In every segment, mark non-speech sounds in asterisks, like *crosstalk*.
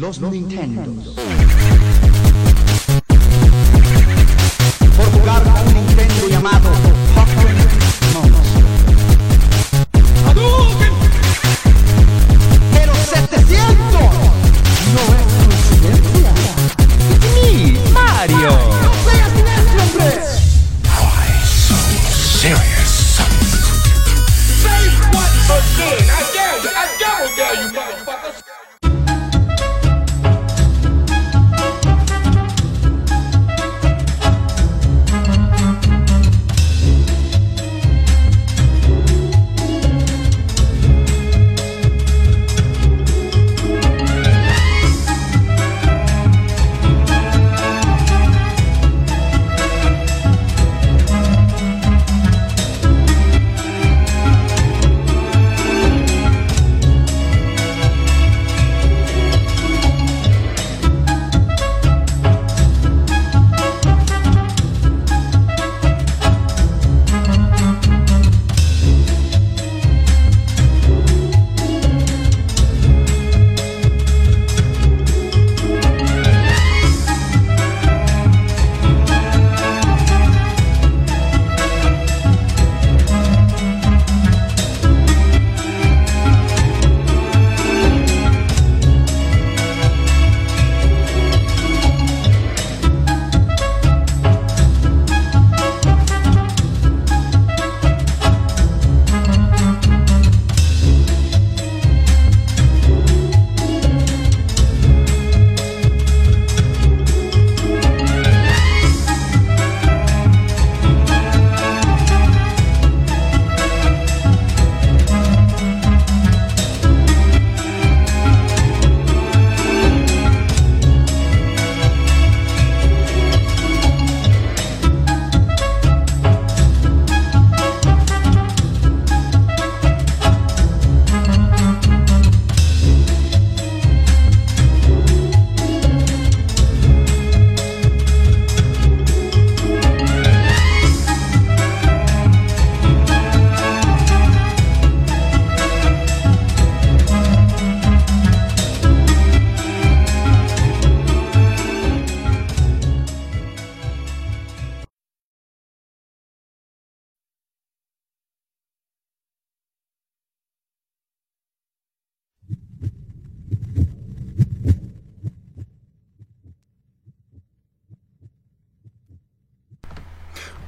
Los Nintendo. Por jugar con un Nintendo llamado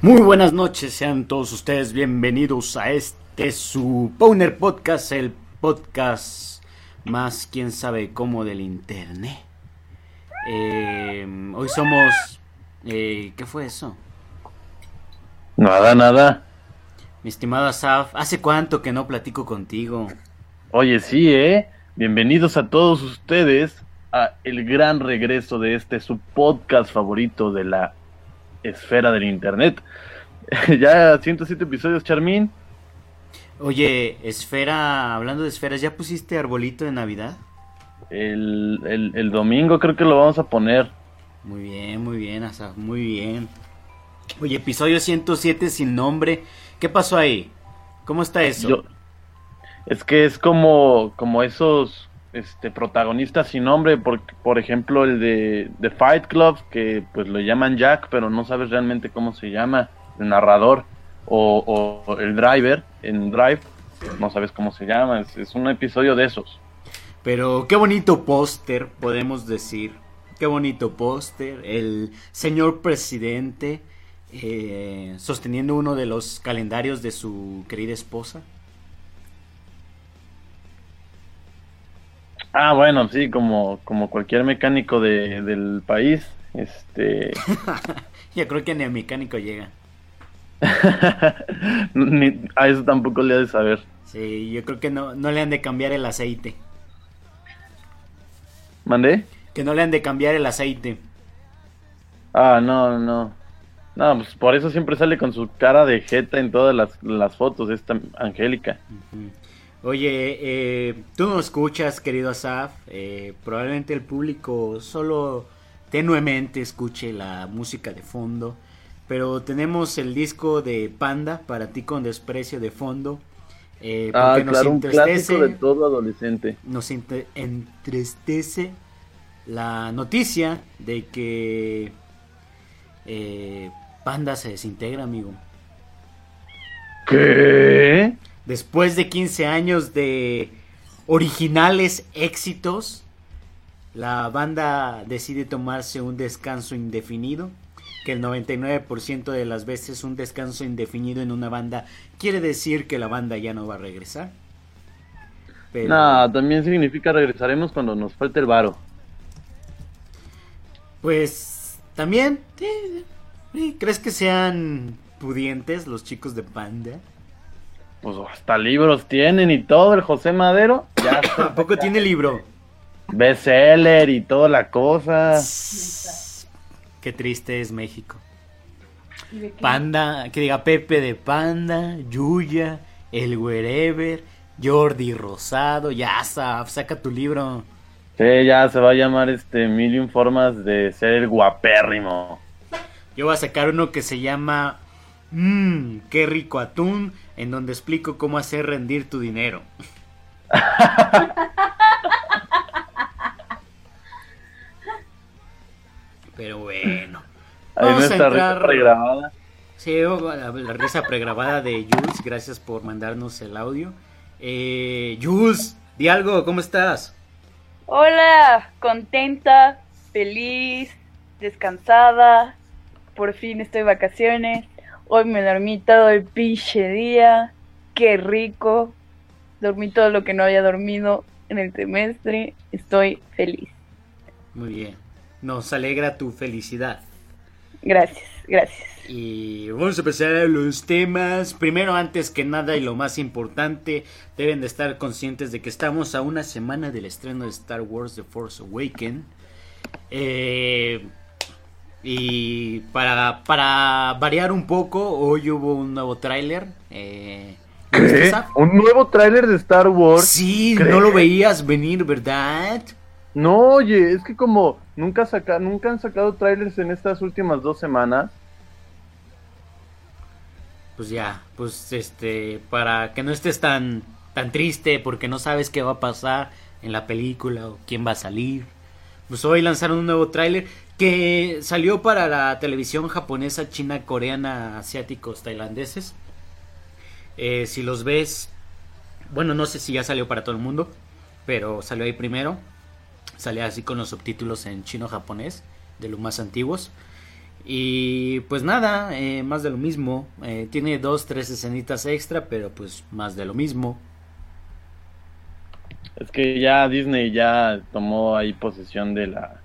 Muy buenas noches, sean todos ustedes bienvenidos a este su Powner Podcast, el podcast más quién sabe cómo del internet. Eh, hoy somos... eh, ¿Qué fue eso? Nada, nada. Mi estimado Asaf, ¿hace cuánto que no platico contigo? Oye, sí, ¿eh? Bienvenidos a todos ustedes a el gran regreso de este su podcast favorito de la esfera del internet. *laughs* ya 107 episodios, Charmín. Oye, Esfera, hablando de esferas, ¿ya pusiste arbolito de Navidad? El, el, el domingo creo que lo vamos a poner. Muy bien, muy bien, Asaf, muy bien. Oye, episodio 107 sin nombre. ¿Qué pasó ahí? ¿Cómo está eso? Yo- es que es como, como esos este, protagonistas sin nombre, por, por ejemplo el de, de Fight Club, que pues lo llaman Jack, pero no sabes realmente cómo se llama, el narrador, o, o el driver en Drive, no sabes cómo se llama, es, un episodio de esos. Pero qué bonito póster, podemos decir. Qué bonito póster. El señor presidente eh, sosteniendo uno de los calendarios de su querida esposa. Ah, bueno, sí, como, como cualquier mecánico de, del país, este... *laughs* Yo creo que ni el mecánico llega. *laughs* ni- a eso tampoco le ha de saber. Sí, yo creo que no, no le han de cambiar el aceite. ¿Mandé? Que no le han de cambiar el aceite. Ah, no, no. No, pues por eso siempre sale con su cara de jeta en todas las, las fotos, esta Angélica. Oye, eh, tú no escuchas, querido Asaf. eh, probablemente el público solo tenuemente escuche la música de fondo. Pero tenemos el disco de Panda para ti con desprecio de fondo. eh, Ah, porque nos claro, un entristece, clásico de todo adolescente. nos entristece la noticia de que eh, Panda se desintegra, amigo. ¿Qué? Después de 15 años de originales éxitos, la banda decide tomarse un descanso indefinido. Que el 99% de las veces un descanso indefinido en una banda quiere decir que la banda ya no va a regresar. Pero... No, también significa regresaremos cuando nos falte el varo. Pues también, ¿crees que sean pudientes los chicos de banda? Pues hasta libros tienen y todo, el José Madero. Ya *coughs* ¿A poco tiene libro? Bestseller y toda la cosa. Qué triste es México. Panda, que diga Pepe de Panda, Yuya, El Wherever, Jordi Rosado, ya saca tu libro. Sí, ya se va a llamar este Mil Formas de ser el guapérrimo. Yo voy a sacar uno que se llama Mmm, qué rico atún, en donde explico cómo hacer rendir tu dinero. Pero bueno. Vamos a entrar... pregrabada. Sí, la, la, risa pregrabada de Jules, gracias por mandarnos el audio. Eh, Jules, di algo, ¿cómo estás? Hola, contenta, feliz, descansada, por fin estoy de vacaciones. Hoy me dormí todo el pinche día. Qué rico. Dormí todo lo que no había dormido en el semestre. Estoy feliz. Muy bien. Nos alegra tu felicidad. Gracias, gracias. Y vamos a empezar a los temas. Primero, antes que nada y lo más importante, deben de estar conscientes de que estamos a una semana del estreno de Star Wars The Force Awakens. Eh, y para, para variar un poco, hoy hubo un nuevo tráiler. Eh, ¿Un nuevo tráiler de Star Wars? Sí, no lo veías venir, ¿verdad? No, oye, es que como nunca, saca, nunca han sacado trailers en estas últimas dos semanas. Pues ya, pues este, para que no estés tan, tan triste porque no sabes qué va a pasar en la película o quién va a salir. Pues hoy lanzaron un nuevo tráiler que salió para la televisión japonesa, china, coreana, asiáticos, tailandeses. Eh, si los ves, bueno, no sé si ya salió para todo el mundo, pero salió ahí primero. Salió así con los subtítulos en chino-japonés, de los más antiguos. Y pues nada, eh, más de lo mismo. Eh, tiene dos, tres escenitas extra, pero pues más de lo mismo. Es que ya Disney ya tomó ahí posesión de la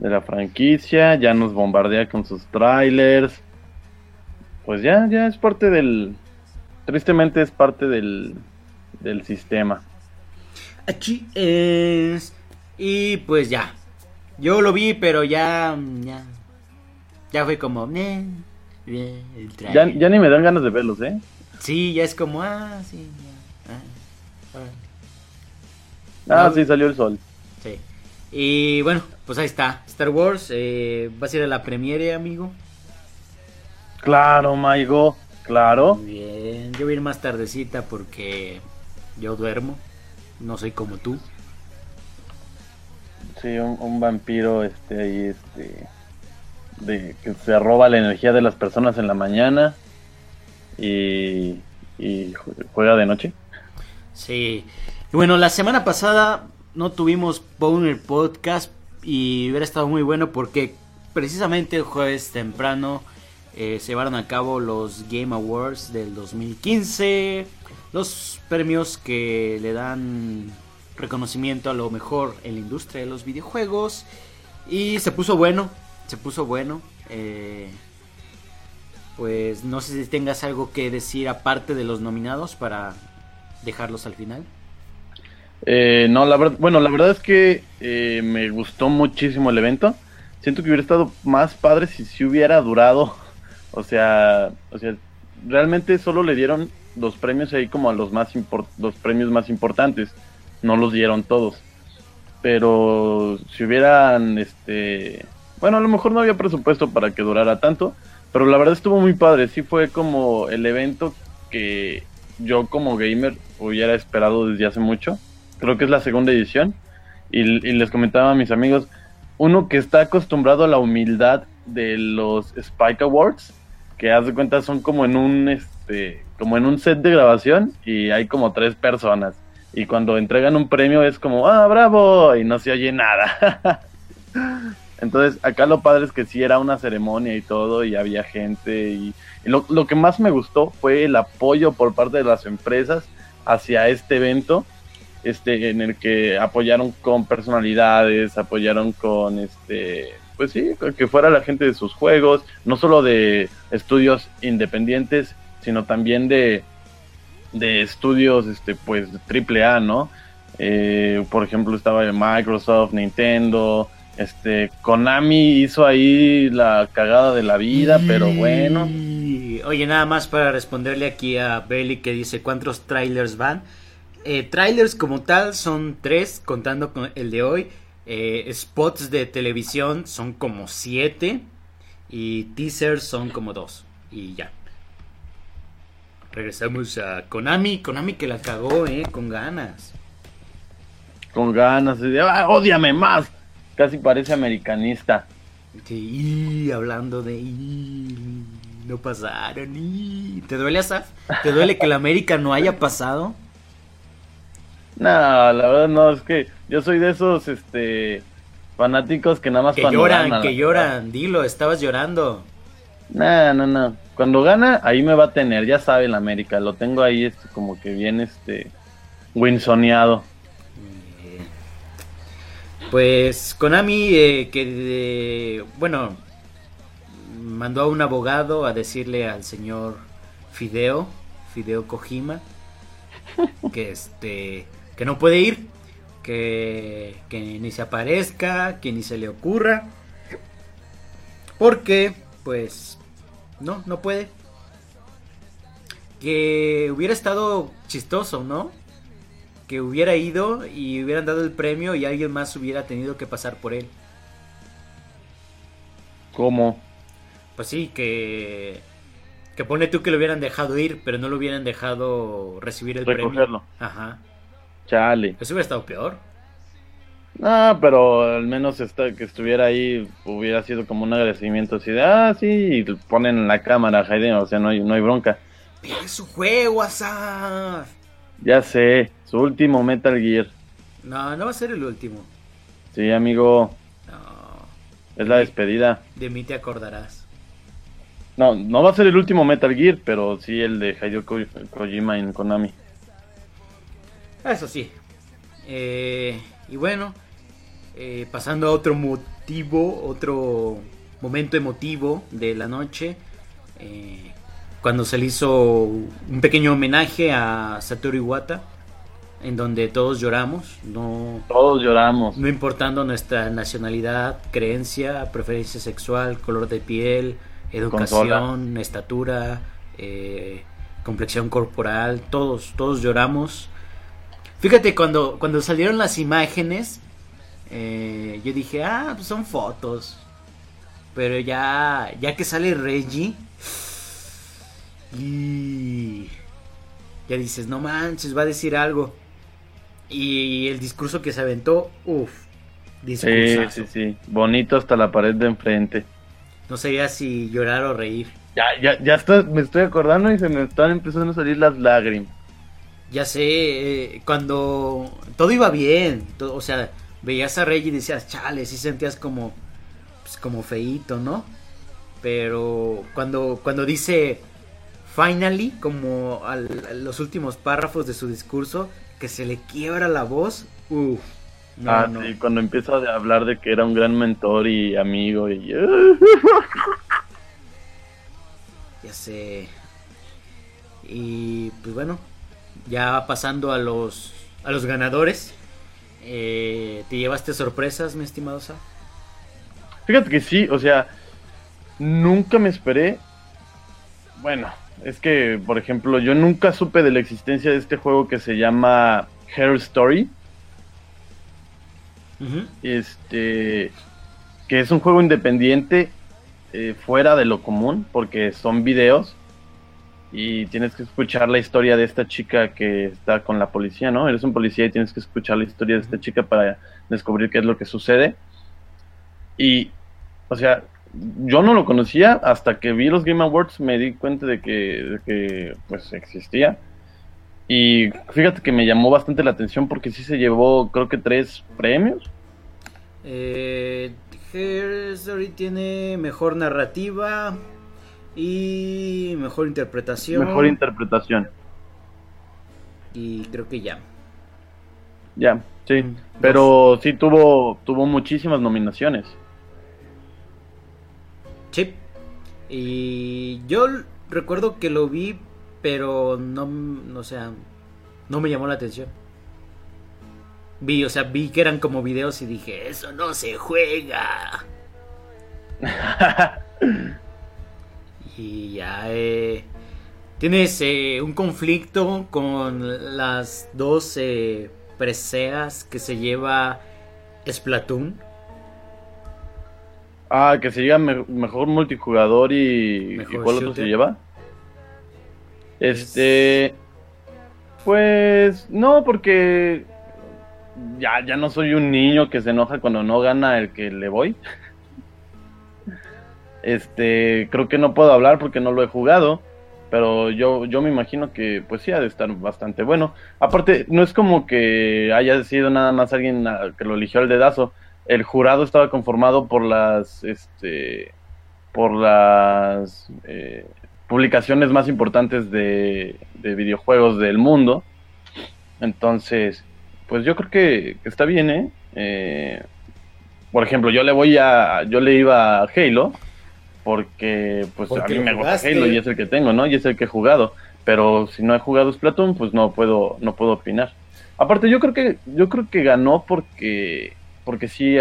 de la franquicia, ya nos bombardea con sus trailers. Pues ya, ya es parte del. Tristemente es parte del, del sistema. Aquí es. Y pues ya. Yo lo vi, pero ya. Ya, ya fue como. ya, ya, ni me dan ganas de verlos, ¿eh? Sí, ya es como. Ah, sí, ah, ah. ah sí, salió el sol. Y bueno, pues ahí está. Star Wars, eh, ¿vas a ir a la premiere, amigo? Claro, Maigo, claro. Muy bien, yo voy a ir más tardecita porque yo duermo. No soy como tú. Sí, un, vampiro este ahí este de que se roba la energía de las personas en la mañana y, y juega de noche. Sí. Y bueno, la semana pasada no tuvimos Boner Podcast y hubiera estado muy bueno porque precisamente el jueves temprano eh, se llevaron a cabo los Game Awards del 2015, los premios que le dan reconocimiento a lo mejor en la industria de los videojuegos y se puso bueno, se puso bueno. Eh, pues no sé si tengas algo que decir aparte de los nominados para dejarlos al final. Eh, no, la verdad, bueno, la verdad es que eh, me gustó muchísimo el evento. Siento que hubiera estado más padre si si hubiera durado. *laughs* O sea, o sea, realmente solo le dieron los premios ahí como a los más los premios más importantes. No los dieron todos. Pero si hubieran este, bueno, a lo mejor no había presupuesto para que durara tanto, pero la verdad estuvo muy padre. Sí fue como el evento que yo como gamer hubiera esperado desde hace mucho creo que es la segunda edición. Y, y les comentaba a mis amigos, uno que está acostumbrado a la humildad de los Spike Awards, que haz de cuenta son como en un este como en un set de grabación y hay como tres personas y cuando entregan un premio es como ah bravo y no se oye nada *laughs* entonces acá lo padre es que sí era una ceremonia y todo y había gente y, y lo, lo que más me gustó fue el apoyo por parte de las empresas hacia este evento este en el que apoyaron con personalidades apoyaron con este pues sí, que fuera la gente de sus juegos, no solo de estudios independientes, sino también de, de estudios, este, pues, triple A, ¿no? Eh, por ejemplo, estaba Microsoft, Nintendo, este, Konami hizo ahí la cagada de la vida, pero bueno. Oye, nada más para responderle aquí a Belly que dice cuántos trailers van. Eh, trailers como tal son tres, contando con el de hoy. Eh, spots de televisión son como 7 y teasers son como 2 y ya. Regresamos a Konami, Konami que la cagó, eh, con ganas. Con ganas, de, ah, odiame más. Casi parece americanista. Sí, y hablando de y, no pasaron. Y, ¿Te duele, Asaf? ¿Te duele que la América no haya pasado? No, la verdad no, es que yo soy de esos este fanáticos que nada más Que cuando lloran, gana, que lloran, dilo, estabas llorando. No, no, no. Cuando gana, ahí me va a tener, ya sabe la América, lo tengo ahí este, como que bien este winsoneado. Eh, Pues Konami, eh, que eh, bueno, mandó a un abogado a decirle al señor Fideo, Fideo Kojima, *laughs* que este, que no puede ir, que, que ni se aparezca, que ni se le ocurra, porque, pues, no, no puede. Que hubiera estado chistoso, ¿no? que hubiera ido y hubieran dado el premio y alguien más hubiera tenido que pasar por él. ¿Cómo? Pues sí, que que pone tú que lo hubieran dejado ir, pero no lo hubieran dejado recibir el Recogerlo. premio. Ajá. Chale. Eso hubiera estado peor. No, pero al menos esta, que estuviera ahí hubiera sido como un agradecimiento así de, ah, sí, y ponen en la cámara, Jaiden, o sea, no hay, no hay bronca. Pero es su juego, Asaf. Ya sé, su último Metal Gear. No, no va a ser el último. Sí, amigo, No, es la despedida. de mí te acordarás. No, no va a ser el último Metal Gear, pero sí el de Hideo Ko- Kojima en Konami. Eso sí. Eh, y bueno, eh, pasando a otro motivo, otro momento emotivo de la noche, eh, cuando se le hizo un pequeño homenaje a Satoru Iwata, en donde todos lloramos, no, Todos lloramos. no importando nuestra nacionalidad, creencia, preferencia sexual, color de piel, educación, estatura, eh, complexión corporal, todos, todos lloramos. Fíjate, cuando, cuando salieron las imágenes, eh, yo dije, ah, pues son fotos. Pero ya, ya que sale Reggie, y ya dices, no manches, va a decir algo. Y el discurso que se aventó, uff, Sí, discursazo. sí, sí. Bonito hasta la pared de enfrente. No sabía si llorar o reír. Ya, ya, ya está, me estoy acordando y se me están empezando a salir las lágrimas. Ya sé, eh, cuando todo iba bien, to- o sea, veías a Reggie y decías, chale, sí sentías como, pues, como feíto, ¿no? Pero cuando, cuando dice finally, como al- a los últimos párrafos de su discurso, que se le quiebra la voz, uff, no, ah, no. sí, cuando empieza a hablar de que era un gran mentor y amigo y... *laughs* Ya sé. Y pues bueno, ya pasando a los a los ganadores. eh, ¿Te llevaste sorpresas, mi estimado Sa? Fíjate que sí, o sea, nunca me esperé. Bueno, es que, por ejemplo, yo nunca supe de la existencia de este juego que se llama Hair Story. Este, que es un juego independiente eh, fuera de lo común, porque son videos. Y tienes que escuchar la historia de esta chica que está con la policía, ¿no? Eres un policía y tienes que escuchar la historia de esta chica para descubrir qué es lo que sucede. Y, o sea, yo no lo conocía hasta que vi los Game Awards, me di cuenta de que, de que pues existía. Y fíjate que me llamó bastante la atención porque sí se llevó, creo que tres premios. Eh, Her Story tiene mejor narrativa y mejor interpretación. Mejor interpretación. y creo que ya. Ya, sí. Mm, Pero sí tuvo, tuvo muchísimas nominaciones. Sí. Y yo recuerdo que lo vi, pero no, m- o sea, no me llamó la atención. Vi, o sea, vi que eran como videos y dije, eso no se juega. *laughs* Y ya, eh, tienes eh, un conflicto con las dos eh, preseas que se lleva Splatoon. Ah, que se lleva me- mejor multijugador y, Mejor ¿y cuál otro se lleva? Este, pues no, porque ya, ya no soy un niño que se enoja cuando no gana el que le voy. *laughs* Este, creo que no puedo hablar porque no lo he jugado, pero yo, yo me imagino que pues sí ha de estar bastante bueno. Aparte, no es como que haya sido nada más alguien que lo eligió al dedazo. El jurado estaba conformado por las, este, por las eh, publicaciones más importantes de, de videojuegos del mundo. Entonces, pues yo creo que, que está bien, ¿eh? Eh, Por ejemplo, yo le voy a, yo le iba a Halo porque pues Porque a mí me gusta. Halo y es el que tengo, ¿no? Y es el que he jugado. Pero si no he jugado Splatoon, pues no puedo, no puedo opinar. Aparte, yo creo que, yo creo que ganó porque, porque sí,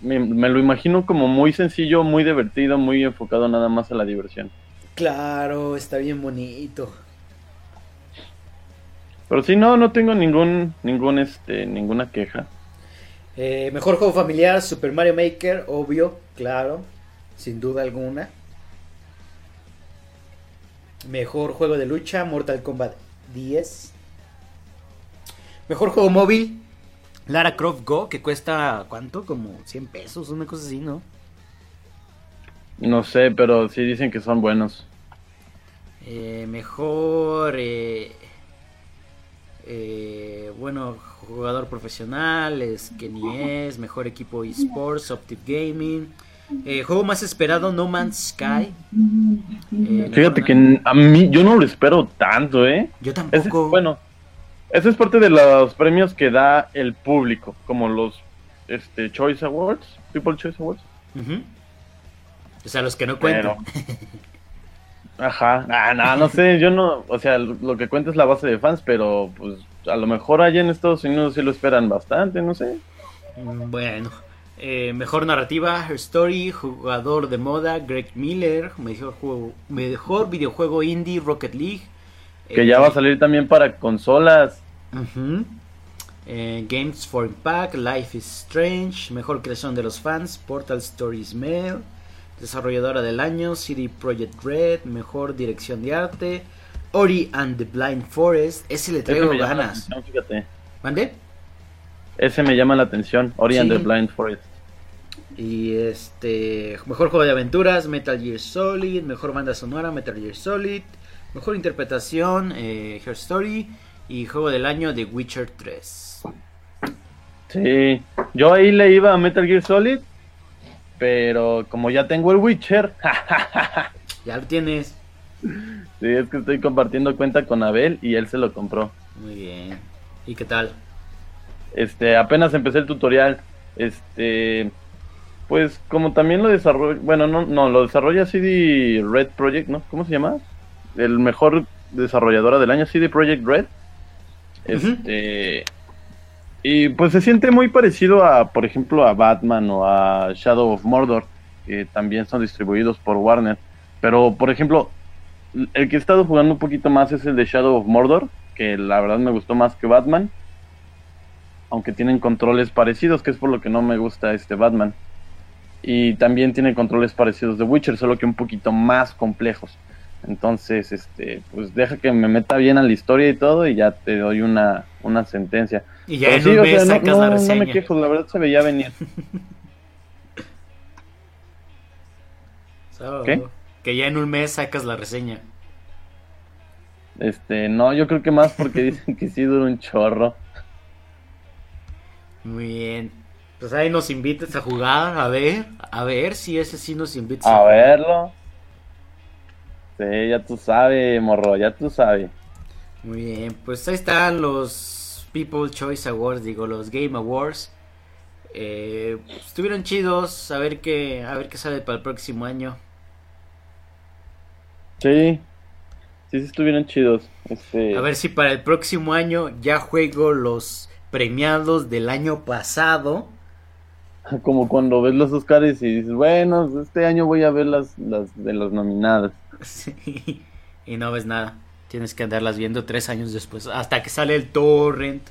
me, me lo imagino como muy sencillo, muy divertido, muy enfocado nada más a la diversión. Claro, está bien bonito. Pero sí, no, no tengo ningún, ningún, este, ninguna queja. Eh, mejor juego familiar, Super Mario Maker, obvio, claro, sin duda alguna. Mejor juego de lucha, Mortal Kombat 10. Mejor juego móvil, Lara Croft Go, que cuesta, ¿cuánto? Como 100 pesos, una cosa así, ¿no? No sé, pero sí dicen que son buenos. Eh, mejor, eh, eh, bueno, jugador profesional, es Kenny es, mejor equipo esports, Optic Gaming. Eh, juego más esperado, No Man's Sky. Eh, Fíjate que a mí, yo no lo espero tanto, ¿eh? Yo es- tampoco. bueno, ese es parte de los premios que da el público, como los este, Choice Awards, People Choice Awards. Ujú. O sea, los que no cuentan. Ajá, ah, no, no sé, yo no, o sea, lo lo que cuenta es la base de fans, pero pues a lo mejor allá en Estados Unidos sí lo esperan bastante, no sé. Mm, Bueno, eh, mejor narrativa, Her Story, jugador de moda, Greg Miller, mejor, juego, mejor videojuego indie, Rocket League. Que eh, ya va a salir también para consolas. eh, Games for Impact, Life is Strange, mejor creación de los fans, Portal Stories Mail, desarrolladora del año, City Project Red, mejor dirección de arte, Ori and the Blind Forest, ese le traigo ganas. atención, fíjate. ¿Mande? Ese me llama la atención, Ori and the Blind Forest. Y este, mejor juego de aventuras, Metal Gear Solid, mejor banda sonora, Metal Gear Solid, mejor interpretación, eh, Her Story y juego del año The Witcher 3. Sí, yo ahí le iba a Metal Gear Solid, pero como ya tengo el Witcher, *laughs* Ya lo tienes. sí, es que estoy compartiendo cuenta con Abel y él se lo compró. Muy bien. ¿Y qué tal? Este, apenas empecé el tutorial, este, pues como también lo desarrolla, bueno, no, no, lo desarrolla CD Red Project, ¿no? ¿Cómo se llama? El mejor desarrolladora del año, CD Project Red. Este, y pues se siente muy parecido a, por ejemplo, a Batman o a Shadow of Mordor, que también son distribuidos por Warner. Pero, por ejemplo, el que he estado jugando un poquito más es el de Shadow of Mordor, que la verdad me gustó más que Batman aunque tienen controles parecidos, que es por lo que no me gusta este Batman. Y también tiene controles parecidos de Witcher, solo que un poquito más complejos. Entonces, este, pues deja que me meta bien a la historia y todo y ya te doy una, una sentencia. Y ya en sí, un o mes sea, no- sacas no, la no reseña. me quejo, la verdad se veía venir. *laughs* So, ¿Qué? Que ya en un mes sacas la reseña. Este, no, yo creo que más porque *laughs* dicen que sí dura un chorro. Muy bien. Pues ahí nos invitas a jugar, a ver, a ver si ese sí nos invitas A jugar. verlo. Sí, ya tú sabes, morro, ya tú sabes. Muy bien, pues ahí están los People Choice Awards, digo, los Game Awards. Eh, estuvieron chidos, a ver qué, a ver qué sale para el próximo año. Sí, sí, sí estuvieron chidos. Este, A ver si para el próximo año ya juego los premiados del año pasado. *laughs* como cuando ves los Oscars y dices, bueno, este año voy a ver las, las de las nominadas. Y no ves nada. Tienes que andarlas viendo tres años después, hasta que sale el torrent.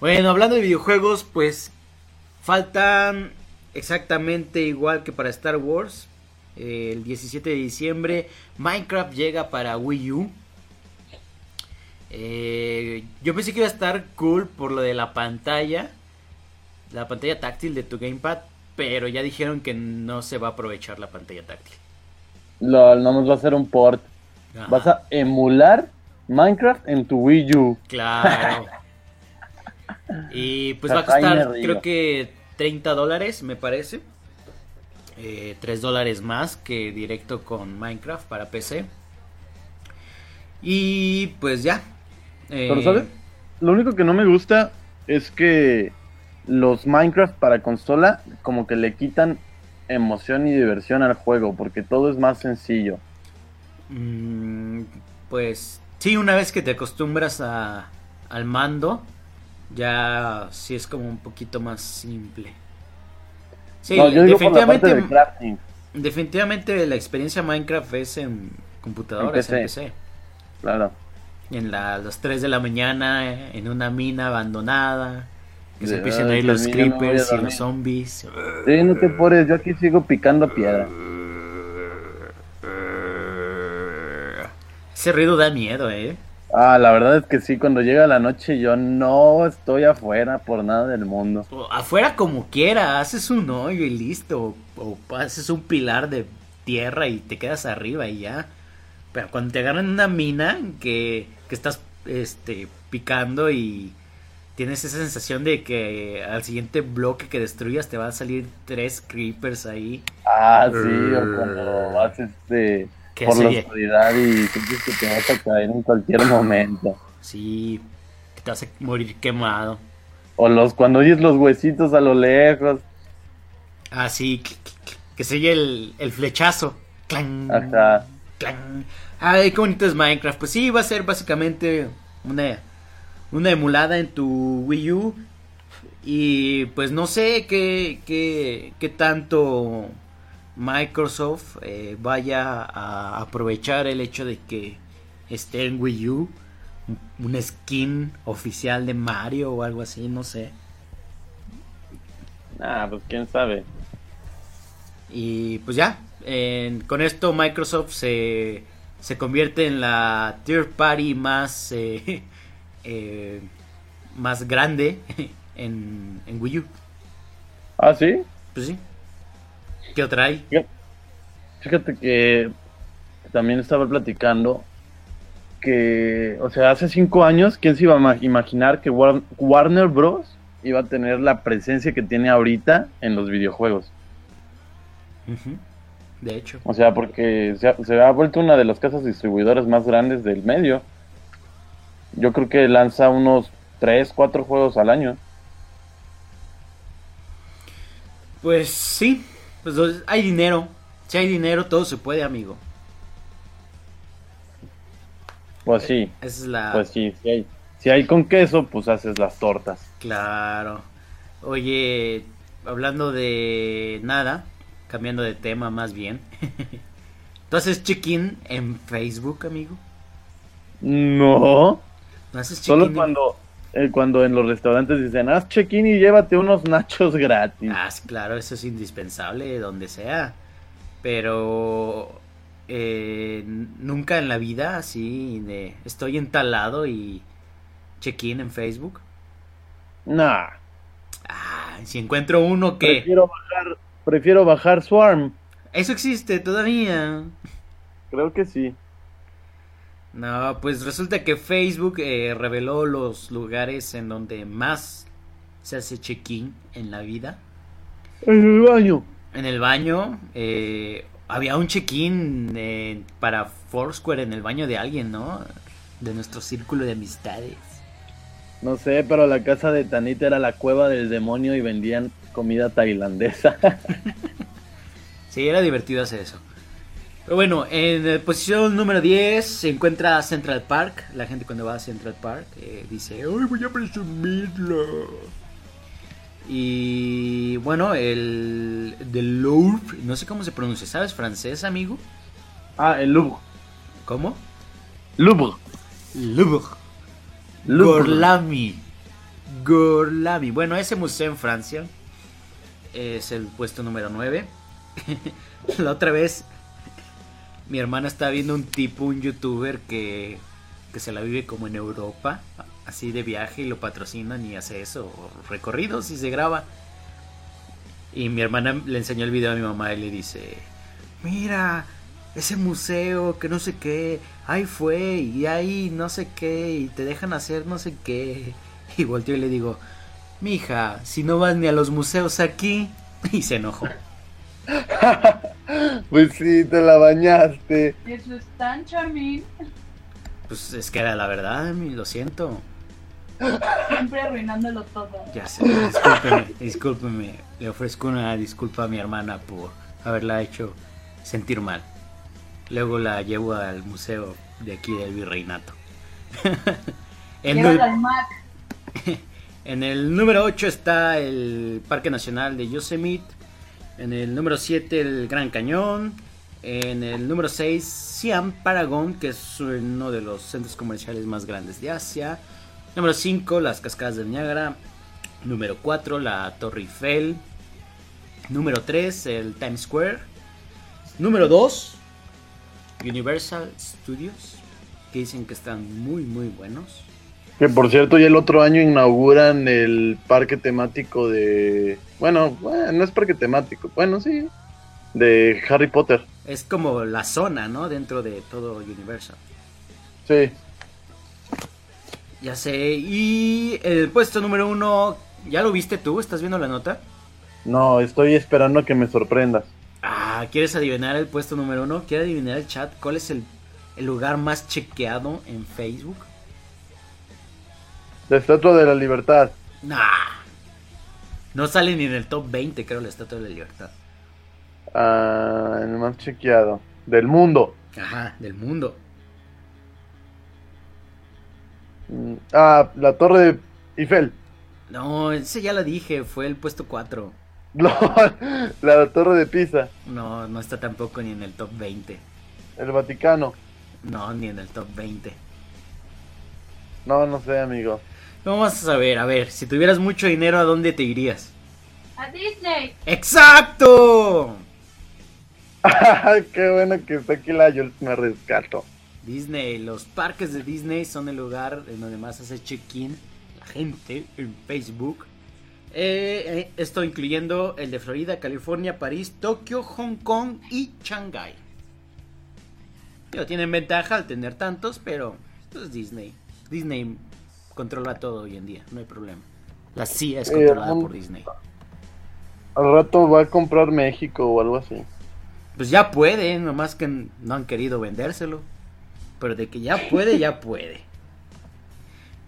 Bueno, hablando de videojuegos, pues faltan exactamente igual que para Star Wars. eh, el 17 de diciembre, Minecraft llega para Wii U. Eh, yo pensé que iba a estar cool por lo de la pantalla, la pantalla táctil de tu gamepad, pero ya dijeron que no se va a aprovechar la pantalla táctil. Lo, no nos va a hacer un port. Ajá. Vas a emular Minecraft en tu Wii U. Claro. *laughs* Y pues va a costar, creo que 30 dólares, me parece. Eh, 3 dólares más que directo con Minecraft para PC. Y pues ya. Eh, Pero, ¿sabes? Lo único que no me gusta es que los Minecraft para consola como que le quitan emoción y diversión al juego porque todo es más sencillo. mm, pues sí, una vez que te acostumbras a, al mando, ya sí es como un poquito más simple. Sí, no, yo digo por la parte definitivamente, de crafting. definitivamente la experiencia Minecraft es en computadoras, En en PC. PC. Claro. En la, las 3 de la mañana, en una mina abandonada. Que se De, empiezan a "Ay, ir los creepers y dormir". los zombies. Sí, no te pores, yo aquí sigo picando piedra. Ese ruido da miedo, eh. Ah, la verdad es que sí, cuando llega la noche yo no estoy afuera por nada del mundo. O Afuera como quiera, haces un hoyo y listo. O, o haces un pilar de tierra y te quedas arriba y ya. Pero cuando te agarran una mina que, que estás este, picando y tienes esa sensación de que al siguiente bloque que destruyas te van a salir tres creepers ahí. Ah, sí, o cuando vas este, Que por la oscuridad y sientes que te vas a caer en cualquier momento. Sí, que te vas a morir quemado. O los cuando oyes los huesitos a lo lejos. Ah, sí, clic, que se oye el, el flechazo. Clang, Ajá. clang. Ay, qué bonito es Minecraft. Pues sí, va a ser básicamente una, una emulada en tu Wii U. Y pues no sé qué, qué, qué tanto Microsoft eh, vaya a aprovechar el hecho de que esté en Wii U. un- skin oficial de Mario o algo así, no sé. Ah, pues quién sabe. Y pues ya, en- con esto Microsoft se, se convierte en la tier party más, eh, eh, más grande *laughs* en, en Wii U. Ah, sí. Pues sí. ¿Qué otra hay? Fíjate que también estaba platicando que, o sea, hace cinco años, ¿quién se iba a ma- imaginar que War- Warner Bros. iba a tener la presencia que tiene ahorita en los videojuegos? De hecho. O sea, porque se ha, se ha vuelto una de las casas distribuidoras más grandes del medio. Yo creo que lanza unos 3, 4 juegos al año. Pues sí, pues hay dinero. Si hay dinero, todo se puede, amigo. Pues sí, Esa es la... pues sí, si hay, si hay con queso, pues haces las tortas. Claro. Oye, hablando de nada, cambiando de tema más bien. *laughs* ¿Tú haces check-in en Facebook, amigo? No, ¿No haces solo cuando, eh, cuando en los restaurantes dicen, haz check-in y llévate unos nachos gratis. Ah, claro, eso es indispensable donde sea. Pero eh, nunca en la vida así de estoy en tal lado y check-in en Facebook. Nah. Ah, si encuentro uno que... Prefiero bajar, prefiero bajar Swarm. Eso existe todavía. Creo que sí. No, pues resulta que Facebook eh, reveló los lugares en donde más se hace check-in en la vida. En el baño. En el baño, eh, había un check-in eh, para Foursquare en el baño de alguien, ¿no? De nuestro círculo de amistades. No sé, pero la casa de Tanita era la cueva del demonio y vendían comida tailandesa. *laughs* Sí, era divertido hacer eso. Pero bueno, en la posición número 10 se encuentra Central Park. La gente cuando va a Central Park eh, dice, ¡Ay, voy a presumirlo! Y bueno, el del Louvre, no sé cómo se pronuncia, ¿sabes francés, amigo? ah, el Louvre. ¿Cómo? Louvre. Louvre. Louvre. Gorlami. Gorlami. Bueno, ese museo en Francia es el puesto número 9. *laughs* La otra vez mi hermana estaba viendo un tipo, un youtuber que, que se la vive como en Europa, así de viaje y lo patrocinan y hace eso, recorridos y se graba. Y mi hermana le enseñó el video a mi mamá y le dice, mira, ese museo que no sé qué, ahí fue y ahí no sé qué y te dejan hacer no sé qué. *laughs* Y volteo y le digo, mija, si no vas ni a los museos aquí. *laughs* Y se enojó. *laughs* Pues sí, te la bañaste. Eso es tan charmín. Pues es que era la verdad, mi- lo siento. Siempre arruinándolo todo. Ya sé, discúlpeme, discúlpeme. Le ofrezco una disculpa a mi hermana por haberla hecho sentir mal. Luego la llevo al museo de aquí del virreinato. *laughs* en, el, al Mac. *laughs* en el número 8 está el Parque Nacional de Yosemite. En el número 7 el Gran Cañón. En el número 6 Siam Paragon, que es uno de los centros comerciales más grandes de Asia. Número 5 las Cascadas del Niágara. Número 4 la Torre Eiffel. Número 3 el Times Square. Número 2 Universal Studios, que dicen que están muy muy buenos. Que por cierto, ya el otro año inauguran el parque temático de. Bueno, bueno, no es parque temático, bueno, sí. De Harry Potter. Es como la zona, ¿no? Dentro de todo Universal. Sí. Ya sé. Y el puesto número uno, ¿ya lo viste tú? ¿Estás viendo la nota? No, estoy esperando a que me sorprendas. Ah, ¿quieres adivinar el puesto número uno? ¿Quieres adivinar el chat? ¿Cuál es el, el lugar más chequeado en Facebook? La Estatua de la Libertad. Nah. No sale ni en el top 20, creo, la Estatua de la Libertad. Ah, el más chequeado. Del mundo. Ajá, del mundo. Mm, Ah, la Torre de Eiffel. No, ese ya lo dije, fue el puesto 4. *laughs* No, la Torre de Pisa. No, no está tampoco ni en el top 20. El Vaticano. No, ni en el top 20. No, no sé, amigo. Vamos a saber, a ver, si tuvieras mucho dinero, ¿a dónde te irías? A Disney. ¡Exacto! Qué bueno que está aquí la yo me rescato. Disney, los parques de Disney son el lugar en donde más hace check-in la gente en Facebook. Eh, eh, esto incluyendo el de Florida, California, París, Tokio, Hong Kong y Shanghai. Digo, tienen ventaja al tener tantos, pero esto es Disney. Disney controla todo hoy en día, no hay problema. La CIA es Eh, controlada un- por Disney. Al rato va a comprar México o algo así. Pues ya puede, nomás que no han querido vendérselo. Pero de que ya puede, ya puede.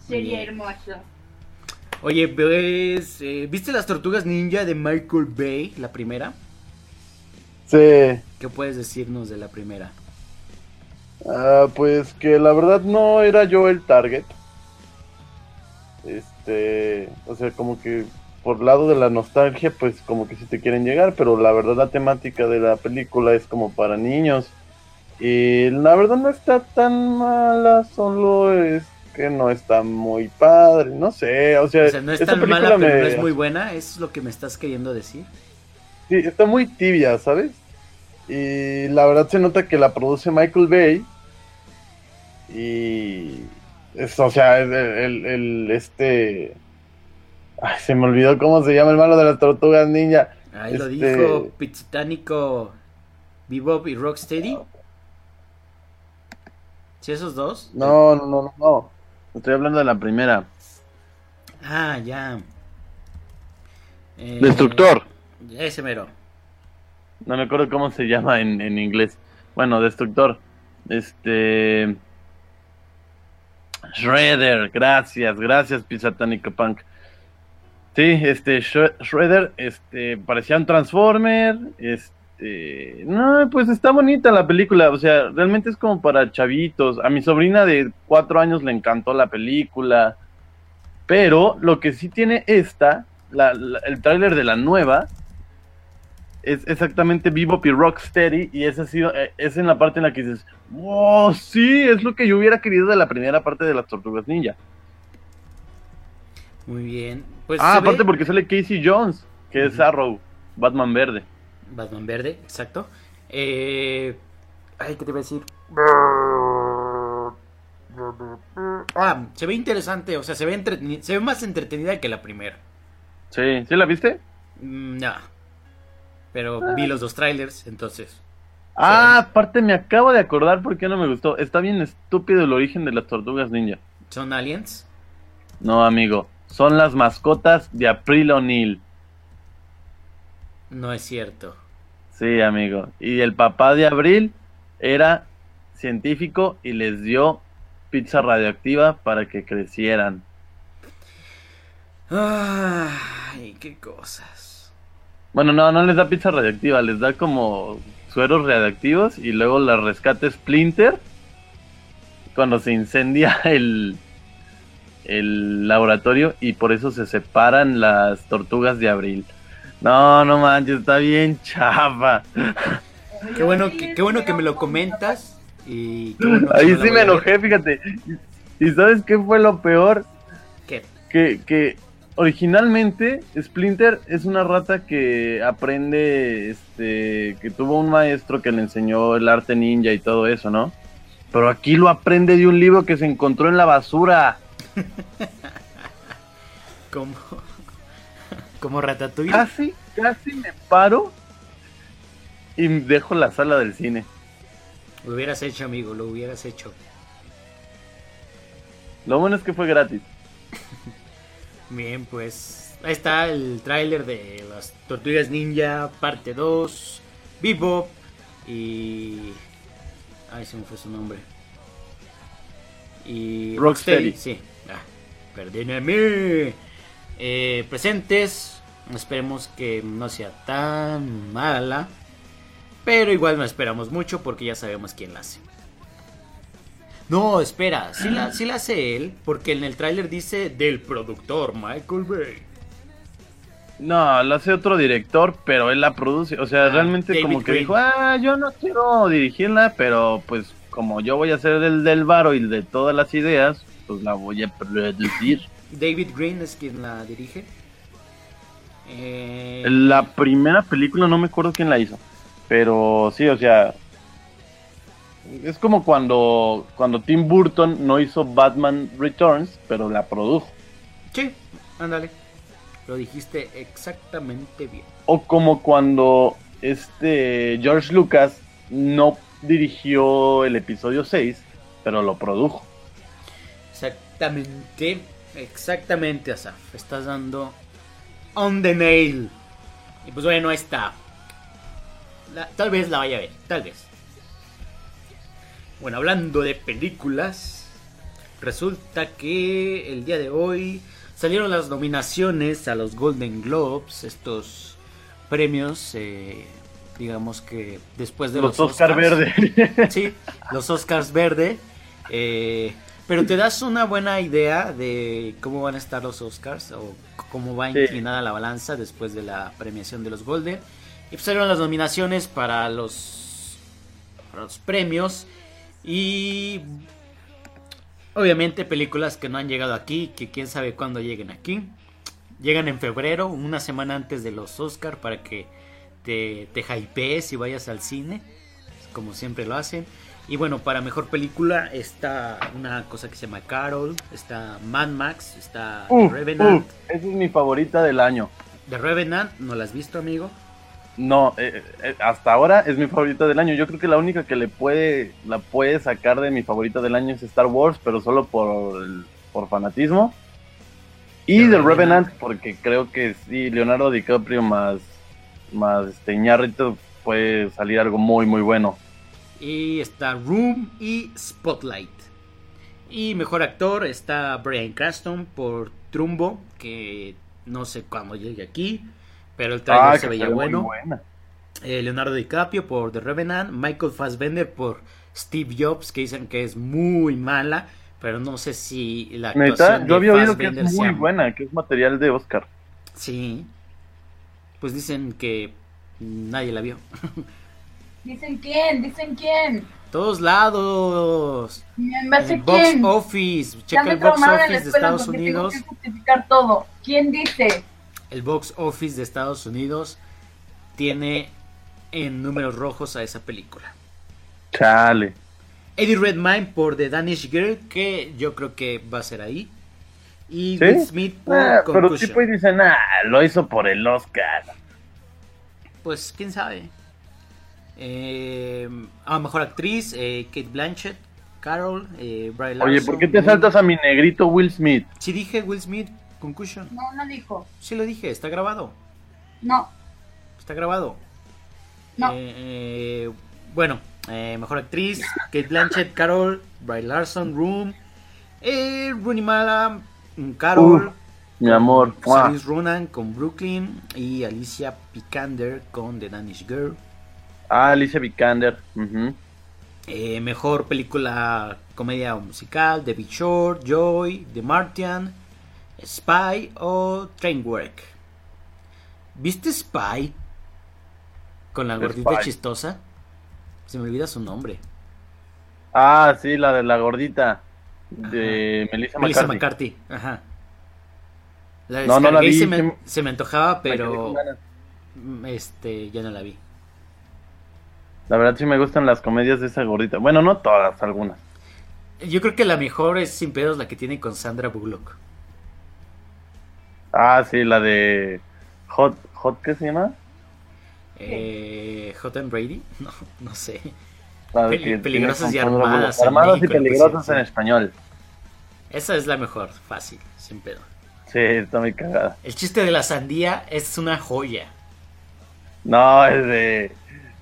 Sería Bien. hermoso. Oye, pues, eh, ¿viste las tortugas ninja de Michael Bay, la primera? Sí. ¿Qué puedes decirnos de la primera? Ah, pues que la verdad no era yo el target. Este, o sea, como que por lado de la nostalgia, pues como que sí te quieren llegar, pero la verdad la temática de la película es como para niños. Y la verdad no está tan mala, solo es que no está muy padre, no sé, o sea, O sea, no es tan mala, pero me- no es muy buena. ¿Es lo que me estás queriendo decir? Sí, está muy tibia, ¿sabes? Y la verdad se nota que la produce Michael Bay. Y. Es, o sea, el, el- el- este. Ay, se me olvidó cómo se llama el malo de las tortugas ninja. Ahí lo Este- dijo Pizzitánico, Bebop y Rocksteady. ¿Sí esos dos? No, no, no, no, no. Estoy hablando de la primera. Ah, ya. Eh, Destructor. Ese mero. No me acuerdo cómo se llama en, en inglés. Bueno, Destructor. Este. Shredder, gracias, gracias, Pisatánico Punk. Sí, este, Shre- Shredder, este, parecía un Transformer, este, no, pues está bonita la película, o sea, realmente es como para chavitos. A mi sobrina de cuatro años le encantó la película, pero lo que sí tiene esta, el tráiler de la nueva, es exactamente Bebop y Rocksteady y esa ha sido, eh, es en la parte en la que dices, wow, sí, es lo que yo hubiera querido de la primera parte de las Tortugas Ninja. Muy bien. Pues ah, aparte ve- porque sale Casey Jones, que es Arrow, Batman verde. Batman verde, exacto. Eh... Ay, ¿qué te iba a decir? Ah, se ve interesante, o sea, se ve, se ve más entretenida que la primera. Sí, ¿sí la viste? Mm, No. Pero vi los dos trailers, entonces. Ah, aparte me acabo de acordar por qué no me gustó. Está bien estúpido el origen de las Tortugas Ninja. ¿Son aliens? No, amigo, son las mascotas de April O'Neil. No es cierto. Sí, amigo. Y el papá de Abril era científico y les dio pizza radioactiva para que crecieran. Ay, qué cosas. Bueno, no, no les da pizza radioactiva, les da como sueros radioactivos y luego la rescata Splinter cuando se incendia *laughs* el, el laboratorio y por eso se separan las tortugas de Abril. No, no manches, está bien chava. *laughs* Qué bueno que, qué bueno que me lo comentas. Y bueno Ahí sí me enojé, fíjate. ¿Y sabes qué fue lo peor? ¿Qué? que, que originalmente Splinter es una rata que aprende, este, que tuvo un maestro que le enseñó el arte ninja y todo eso, ¿no? Pero aquí lo aprende de un libro que se encontró en la basura. *laughs* Como, como Ratatouille. Casi, casi me paro y dejo la sala del cine. Lo hubieras hecho, amigo, lo hubieras hecho. Lo bueno es que fue gratis. Bien, pues ahí está el tráiler de las Tortugas Ninja parte 2, Bebop y... Ay, se me fue su nombre. Y... Rocksteady. Sí. Ah, perdóname. Eh, presentes. Esperemos que no sea tan mala. Pero igual no esperamos mucho porque ya sabemos quién la hace. No, espera, sí la, sí la hace él, porque en el tráiler dice del productor Michael Bay. No, lo hace otro director, pero él la produce. O sea, Ah, realmente David como que Green. dijo, ah, yo no quiero dirigirla, pero pues como yo voy a ser del del varo y de todas las ideas, pues la voy a producir. David Green es quien la dirige. Eh, La primera película no me acuerdo quién la hizo, pero sí, o sea, es como cuando cuando Tim Burton no hizo Batman Returns, pero la produjo. Sí, ándale. Lo dijiste exactamente bien. O como cuando este George Lucas no dirigió el episodio 6, pero lo produjo. Exactamente, exactamente, Asaf. Estás dando on the nail. Y pues bueno, ahí está. La- tal vez la vaya a ver, tal vez. Bueno, hablando de películas, resulta que el día de hoy salieron las nominaciones a los Golden Globes, estos premios, eh, digamos que después de los, Los Oscar Oscars. Verde. *laughs* Sí, los Oscars verde. eh, pero te das una buena idea de cómo van a estar los Oscars o cómo va Sí. inclinada la balanza después de la premiación de los Golden. Y pues salieron las nominaciones para los, para los premios. Y obviamente películas que no han llegado aquí, que quién sabe cuándo lleguen aquí. Llegan en febrero, una semana antes de los Oscars para que te, te hypees y vayas al cine, como siempre lo hacen. Y bueno, para mejor película está una cosa que se llama Carol, está Mad Max, está Revenant. esa es mi favorita del año. The Revenant, ¿no la has visto, amigo? No, eh, eh, hasta ahora es mi favorita del año. Yo creo que la única que le puede, la puede sacar de mi favorita del año es Star Wars, pero solo por, por fanatismo. Y The The Revenant. Revenant, porque creo que sí, Leonardo DiCaprio más, más este, Iñárritu puede salir algo muy, muy bueno. Y está Room y Spotlight. Y mejor actor está Brian Cranston por Trumbo, que no sé cuándo llegue aquí, pero el trailer Ah, se veía bueno. Eh, Leonardo DiCaprio por The Revenant, Michael Fassbender por Steve Jobs, que dicen que es muy mala, pero no sé si la Neta, actuación yo de había oído que es muy sea- buena, que es material de Oscar. Sí. Pues dicen que nadie la vio. *laughs* Dicen quién, dicen quién. Todos lados. ¿En base El box quién? office. Checa el box office de Estados Unidos. Tengo que justificar todo. ¿Quién dice? El box office de Estados Unidos tiene en números rojos a esa película. Chale. Eddie Redmayne por The Danish Girl, que yo creo que va a ser ahí. Y ¿Sí? Will Smith por Ah, pero Concussion. tipo y dicen, ah, lo hizo por el Oscar. Pues quién sabe. Eh, a mejor actriz, eh, Kate Blanchett, Carol, eh, Brie Oye, ¿por qué te saltas a mi negrito Will Smith? Sí dije Will Smith, Concussion. No, no dijo. Sí lo dije, está grabado. No, Está grabado. no. Eh, eh, bueno, eh, mejor actriz, Kate Blanchett, Carol, Brie Larson, Room, eh, Rooney Mara, mm, Carol, Mi amor. Saoirse Ronan con Brooklyn y Alicia Vikander con The Danish Girl. Ah, Alicia Vikander. ujú. Eh, mejor película comedia o musical, The Big Short, Joy, The Martian, Spy o Trainwreck. ¿Viste Spy? Con la gordita Spy. chistosa. Se me olvida su nombre. Ah, sí, la de la gordita. De Melissa Melissa McCarthy. McCarthy. Ajá. La No, no la vi, se, me, se me antojaba, pero mm, este ya no la vi. La verdad sí me gustan las comedias de esa gordita. Bueno, no todas, algunas. Yo creo que la mejor es sin pedos la que tiene con Sandra Bullock. Ah, sí, la de Hot, Hot ¿qué se llama? Eh, Hot and Brady, *laughs* no, no sé. Peligrosas y armadas Armadas y México, peligrosas en español. Esa es la mejor, fácil, sin pedo. Sí, está muy cagada. El chiste de la sandía es una joya. No, es de.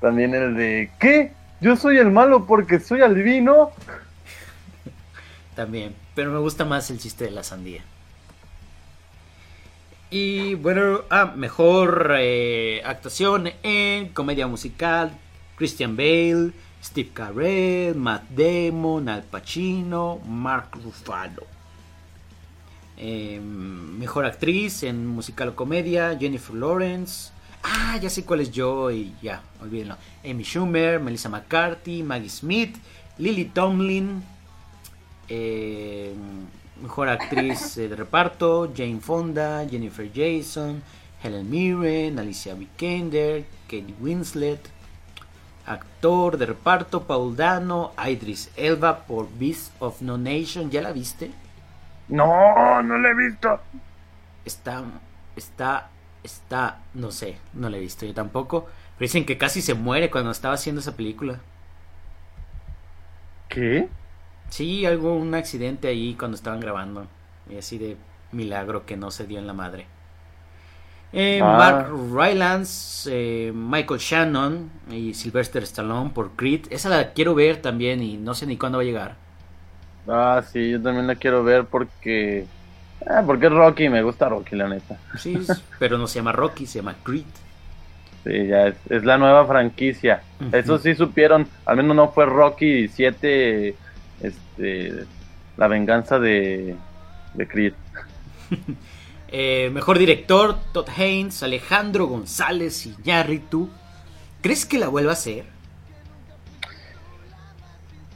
También el de. ¿Qué? Yo soy el malo porque soy albino. También, pero me gusta más el chiste de la sandía. Y bueno, ah, mejor eh, actuación en comedia musical, Christian Bale, Steve Carell, Matt Damon, Al Pacino, Mark Ruffalo. Eh, mejor actriz en musical o comedia, Jennifer Lawrence. Ah, ya sé cuál es yo y ya, olvídenlo. Amy Schumer, Melissa McCarthy, Maggie Smith, Lily Tomlin, eh, mejor actriz eh, de reparto, Jane Fonda, Jennifer Jason, Helen Mirren, Alicia Vikander, Kate Winslet. Actor de reparto, Paul Dano, Idris Elba por Beast of No Nation. ¿Ya la viste? No, no lo he visto. Está, está, está, no sé, no la he visto yo tampoco. Pero dicen que casi se muere cuando estaba haciendo esa película. ¿Qué? Sí, algo, un accidente ahí cuando estaban grabando. Y así de milagro que no se dio en la madre. Eh, Ah. Mark Rylance, eh, Michael Shannon y Sylvester Stallone por Creed. Esa la quiero ver también y no sé ni cuándo va a llegar. Ah, sí, yo también la quiero ver porque. Ah, porque es Rocky, me gusta Rocky, la neta. Sí, *laughs* pero no se llama Rocky, se llama Creed. Sí, ya es, es la nueva franquicia. Eso sí supieron, al menos no fue Rocky 7, este, la venganza de, de Creed. *laughs* Eh, mejor director, Todd Haynes, Alejandro González Iñárritu. ¿Crees que la vuelva a hacer?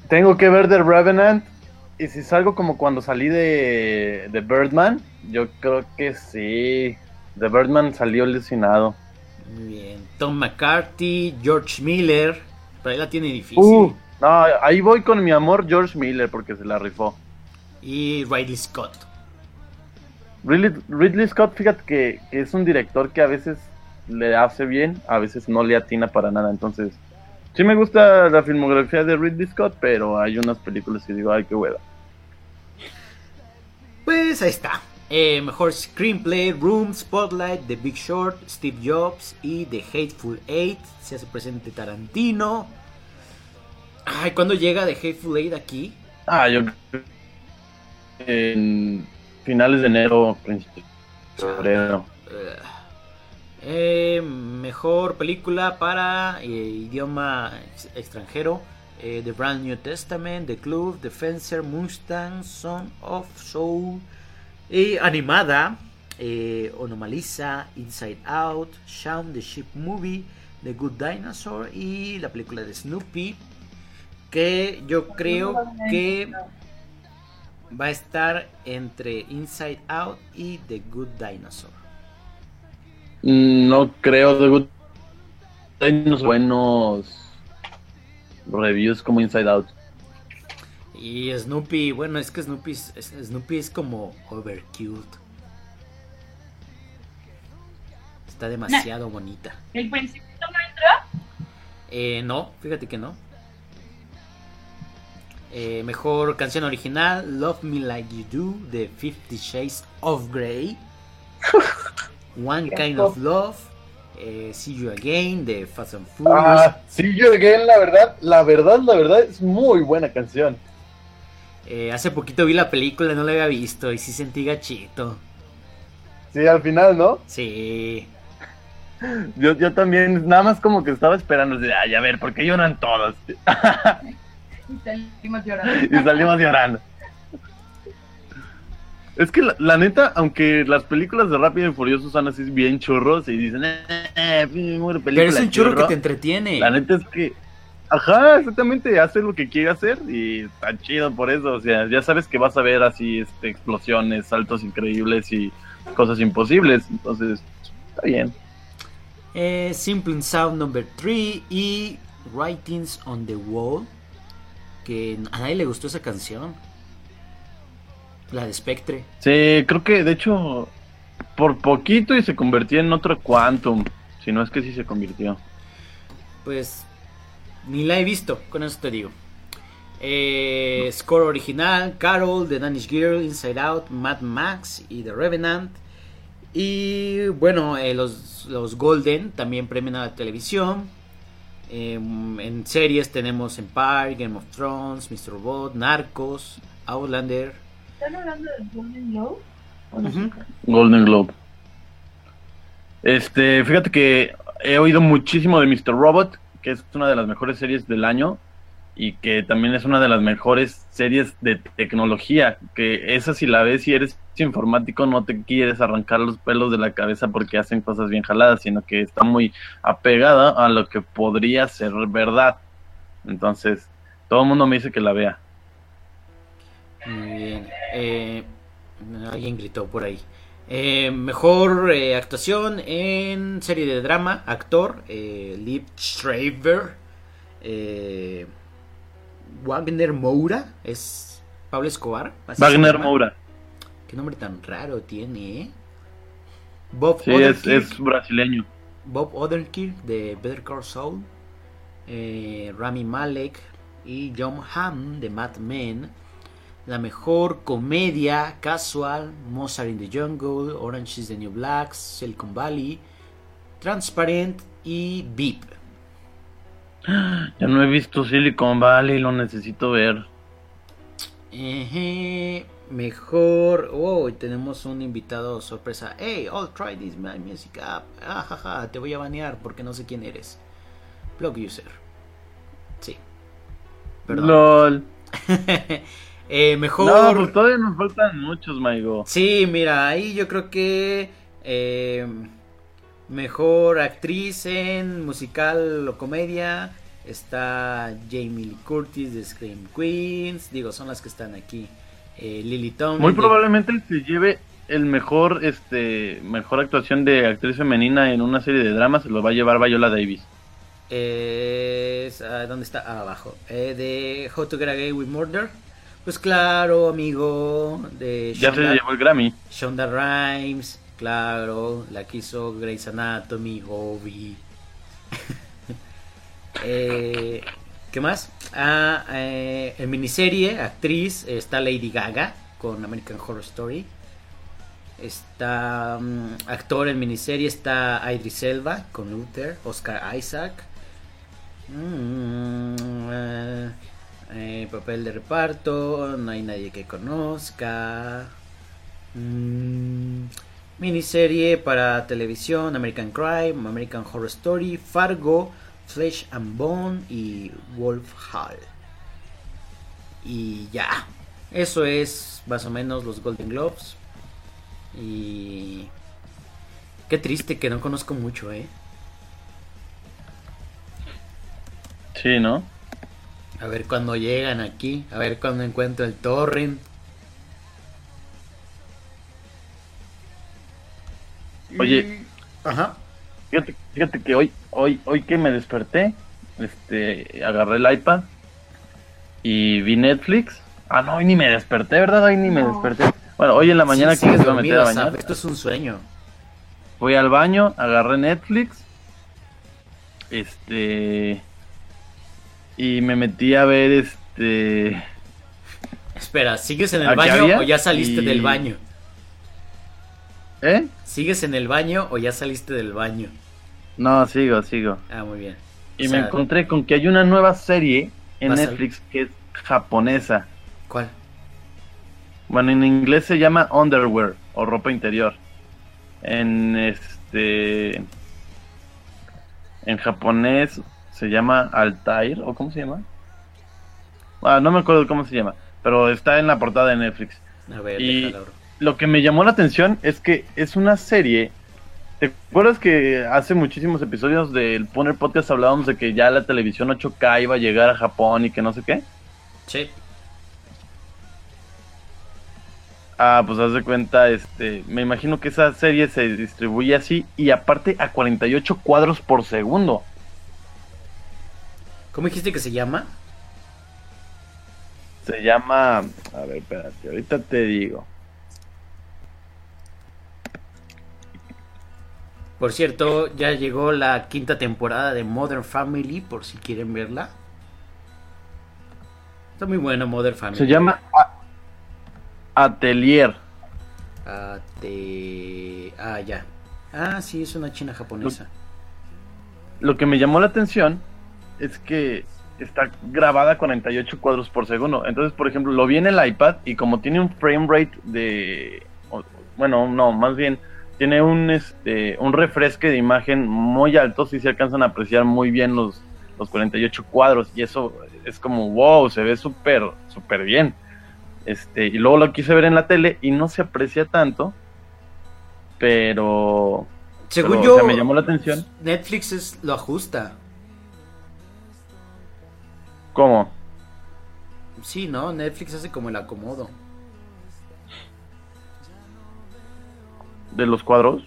Tengo que ver The Revenant. Y si salgo como cuando salí de, de Birdman, yo creo que sí. The Birdman salió lesionado. Muy bien. Tom McCarthy, George Miller. Pero ahí la tiene difícil. Uh, no, ahí voy con mi amor George Miller porque se la rifó. Y Ridley Scott. Ridley, Ridley Scott, fíjate que, que es un director que a veces le hace bien, a veces no le atina para nada. Entonces, sí me gusta la filmografía de Ridley Scott, pero hay unas películas que digo, ay, qué hueva. Pues ahí está. Eh, mejor screenplay, Room, Spotlight, The Big Short, Steve Jobs y The Hateful Eight. Se hace presente Tarantino. Ay, ¿cuándo llega The Hateful Eight aquí? Ah, yo en finales de enero, principios de febrero. Eh, mejor película para eh, idioma ex- extranjero. eh, The Brand New Testament, The Club, The Fencer, Mustang, Son of Soul. Y animada, eh, Onomaliza, Inside Out, Shaun the Sheep Movie, The Good Dinosaur y la película de Snoopy. Que yo creo que va a estar entre Inside Out y The Good Dinosaur. Mm, No creo de Good- hay unos buenos reviews como Inside Out. Y Snoopy, bueno, es que Snoopy es, Snoopy es como overcute. Está demasiado bonita. El principito no entra. Eh, no, fíjate que no. Eh, mejor canción original, Love Me Like You Do, de Fifty Shades of Grey. *laughs* One Kind of Love, eh, See You Again, de Fast and Furious. Ah, sí, yo again, la verdad, la verdad, la verdad, es muy buena canción. Eh, hace poquito vi la película, no la había visto y sí sentí gachito. Sí, al final, ¿no? Sí. Yo, yo también, nada más como que estaba esperando, de, ay, a ver, ¿por qué lloran todos? *laughs* Y salimos llorando. y salimos llorando. Es que la, la neta, aunque las películas de Rápido y Furioso son así bien churros y dicen, eh, eh, película Pero es un churro que te entretiene. La neta es que, ajá, exactamente, hace lo que quiere hacer y está chido por eso. O sea, ya sabes que vas a ver así este, explosiones, saltos increíbles y cosas imposibles. Entonces, está bien. Eh, Simple and Sound Number 3 y Writings on the Wall. Que a nadie le gustó esa canción. La de Spectre. Sí, creo que de hecho, por poquito y se convirtió en otro Quantum. Si no es que sí se convirtió. Pues ni la he visto, con eso te digo. Eh, score original: Carol, The Danish Girl, Inside Out, Mad Max y The Revenant. Y bueno, eh, los, los Golden también premian a la televisión. Eh, en series tenemos Empire, Game of Thrones, Mr. Robot, Narcos, Outlander. ¿Están hablando del Golden Globe? Golden Globe. Este, fíjate que he oído muchísimo de Mr. Robot, que es una de las mejores series del año y que también es una de las mejores series de tecnología, que esa si la ves y eres informático no te quieres arrancar los pelos de la cabeza porque hacen cosas bien jaladas, sino que está muy apegada a lo que podría ser verdad. Entonces, todo el mundo me dice que la vea. Muy bien. Eh, alguien gritó por ahí. Eh, mejor eh, actuación en serie de drama, actor, eh, Liv Schreiber, eh, Wagner Moura, es Pablo Escobar. Wagner. Moura. Qué nombre tan raro tiene, ¿eh? Bob Sí, es, brasileño. Bob Odenkirk de Better Call Saul, eh, Rami Malek y John Hamm de Mad Men. La mejor comedia casual, Mozart in the Jungle, Orange is the New Black, Silicon Valley, Transparent y Beep. *gasps* Ya no he visto Silicon Valley, lo necesito ver. Eje, mejor. Oh, y tenemos un invitado sorpresa. Hey, I'll try this my music app. Ah, jaja, te voy a banear porque no sé quién eres. Blog user. Sí. Perdón. LOL. *laughs* Eh, mejor. No, pues todavía nos faltan muchos, Maigo. Sí, mira, ahí yo creo que eh, mejor actriz en musical o comedia está Jamie Lee Curtis de Scream Queens, digo, son las que están aquí. Eh, Lily Tomlin. Muy de- probablemente se lleve el mejor, este, mejor actuación de actriz femenina en una serie de dramas se lo va a llevar Viola Davis. Es, ah, ¿Dónde está? Ah, abajo. Eh, de How to Get Away with Murder. Pues claro, amigo. De Ya se Shonda- llevó el Grammy. Shonda Rhimes. Claro. La que hizo Grey's Anatomy, Hobby. *laughs* Eh, ¿Qué más? Ah, eh, en miniserie, actriz, está Lady Gaga con American Horror Story. Está mm, actor en miniserie, está Idris Elba con Luther, Oscar Isaac. Mm, eh, eh, papel de reparto, no hay nadie que conozca. Mm, miniserie para televisión, American Crime, American Horror Story, Fargo, Flesh and Bone y Wolf Hall. Y ya, eso es más o menos los Golden Globes. Y qué triste que no conozco mucho, eh. Sí, ¿no? A ver cuando llegan aquí, a ver cuando encuentro el torrent. Oye, Ajá. fíjate, fíjate que hoy, hoy, hoy que me desperté, este, agarré el iPad y vi Netflix. Ah, no, hoy ni me desperté, ¿verdad? Hoy ni me desperté. Bueno, hoy en la mañana Sí, que me iba a meter a bañar, Esto es un sueño. fui al baño, agarré Netflix, este, y me metí a ver, este, Espera, ¿sigues en el ¿Aquí baño había? o ya saliste Y- del baño? ¿eh? ¿Sigues en el baño o ya saliste del baño? No, sigo, sigo. Ah, muy bien. Y O me sea, encontré con que hay una nueva serie en Netflix que es japonesa. ¿Cuál? Bueno, en inglés se llama underwear o ropa interior. En este en japonés se llama Altair o cómo se llama? Ah, no me acuerdo cómo se llama, pero está en la portada de Netflix. A ver, Y-. Lo que me llamó la atención es que es una serie. ¿Te acuerdas que hace muchísimos episodios del Poner Podcast hablábamos de que ya la televisión 8K iba a llegar a Japón y que no sé qué? Sí. Ah, pues haz de cuenta, este, me imagino que esa serie se distribuye así y aparte a 48 cuadros por segundo. ¿Cómo dijiste que se llama? Se llama, a ver, espérate, ahorita te digo. Por cierto, ya llegó la quinta temporada de Modern Family, por si quieren verla. Está muy buena Modern Family. Se llama Atelier. Ah, te- ah, ya. Ah, sí, es una china japonesa. Lo que me llamó la atención es que está grabada a 48 cuadros por segundo. Entonces, por ejemplo, lo vi en el iPad y como tiene un frame rate de bueno, no, más bien tiene un este un refresque de imagen muy alto, si se alcanzan a apreciar muy bien los los 48 cuadros y eso es como wow, se ve súper súper bien. Este, y luego lo quise ver en la tele y no se aprecia tanto, pero Según pero, yo, o sea, me llamó la atención. Netflix es, lo ajusta. ¿Cómo? Sí, ¿no? Netflix hace como el acomodo. ¿De los cuadros?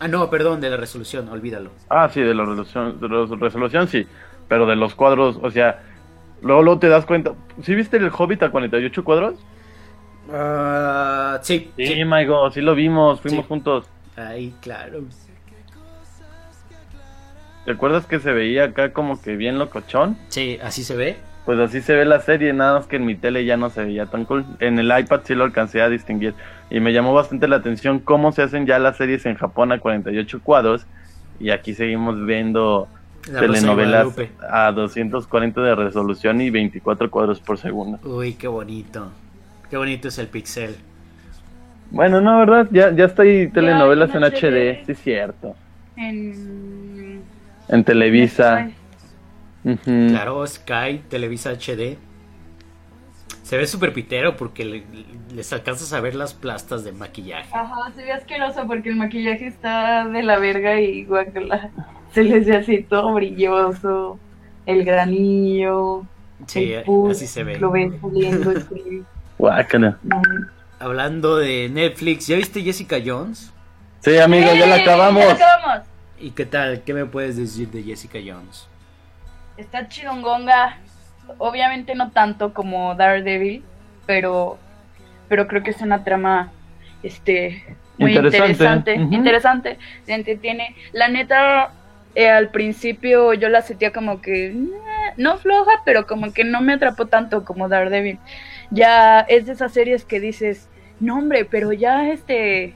Ah, no, perdón, de la resolución, olvídalo. Ah, sí, de la resolución, de la resolución sí, pero de los cuadros, o sea, luego, luego te das cuenta. ¿Sí viste el Hobbit a 48 cuadros? Ah, sí, Sí, sí. my God, sí lo vimos, fuimos Sí. juntos. Ahí, claro. ¿Te acuerdas que se veía acá como que bien locochón? Sí, así se ve. Pues así se ve la serie, nada más que en mi tele ya no se veía tan cool. En el iPad sí lo alcancé a distinguir. Y me llamó bastante la atención cómo se hacen ya las series en Japón a 48 cuadros. Y aquí seguimos viendo La telenovelas a 240 de resolución y 24 cuadros por segundo. Uy, qué bonito. Qué bonito es el pixel. Bueno, no, ¿verdad? Ya, ya estoy telenovelas en en HD, HD. sí es cierto. En... En Televisa. Claro, Sky, Televisa HD. Se ve súper pitero porque le- les alcanzas a ver las plastas de maquillaje. Ajá, se ve asqueroso porque el maquillaje está de la verga y guacala. Se les ve así todo brilloso. El granillo. Sí, el pus, así se ve. Lo ves saliendo. así. Guácala. No, hablando de Netflix, ¿ya viste Jessica Jones? Sí, amigo, ya la ¡Eh! acabamos. Ya la acabamos. ¿Y qué tal? ¿Qué me puedes decir de Jessica Jones? Está chidongonga. Obviamente no tanto como Daredevil, pero, pero creo que es una trama este muy Interesante. interesante. Ujú. Interesante. Se entretiene. La neta, eh, al principio yo la sentía como que eh, no floja, pero como que no me atrapó tanto como Daredevil. Ya es de esas series que dices, no hombre, pero ya este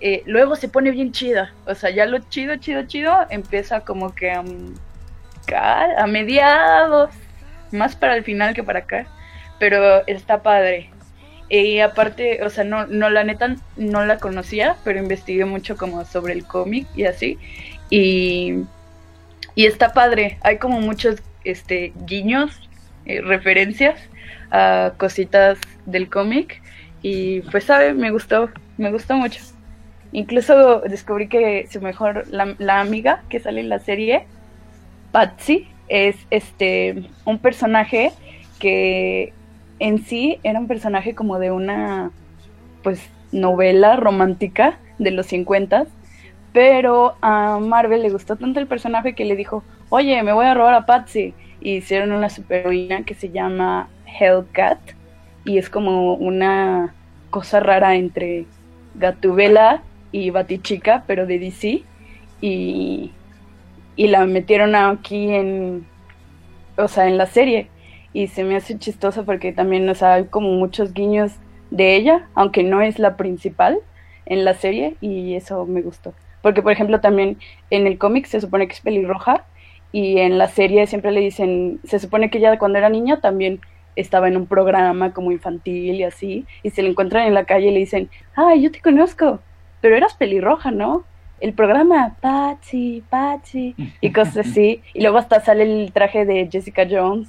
eh, luego se pone bien chida. O sea, ya lo chido, chido, chido empieza como que a, mediados, más para el final que para acá. Pero está padre. Y aparte, o sea, no, no la neta no la conocía, pero investigué mucho como sobre el cómic y así. Y, y está padre. Hay como muchos este, guiños, eh, referencias a cositas del cómic. Y pues, sabe, me gustó, me gustó mucho. Incluso descubrí que su mejor, la, la amiga que sale en la serie, Patsy, es este un personaje que en sí era un personaje como de una pues novela romántica de los 50 pero a Marvel le gustó tanto el personaje que le dijo, oye, me voy a robar a Patsy. Y hicieron una superheroína que se llama Hellcat. Y es como una cosa rara entre Gatubela y Batichica, pero de DC. Y, y la metieron aquí en, o sea, en la serie. Y se me hace chistoso porque también, o sea, hay como muchos guiños de ella, aunque no es la principal en la serie, y eso me gustó. Porque, por ejemplo, también en el cómic se supone que es pelirroja, y en la serie siempre le dicen, se supone que ella cuando era niña también estaba en un programa como infantil y así, y se le encuentran en la calle y le dicen, ay, yo te conozco, pero eras pelirroja, ¿no? El programa, Patsy, Patsy, y *laughs* cosas así, y luego hasta sale el traje de Jessica Jones,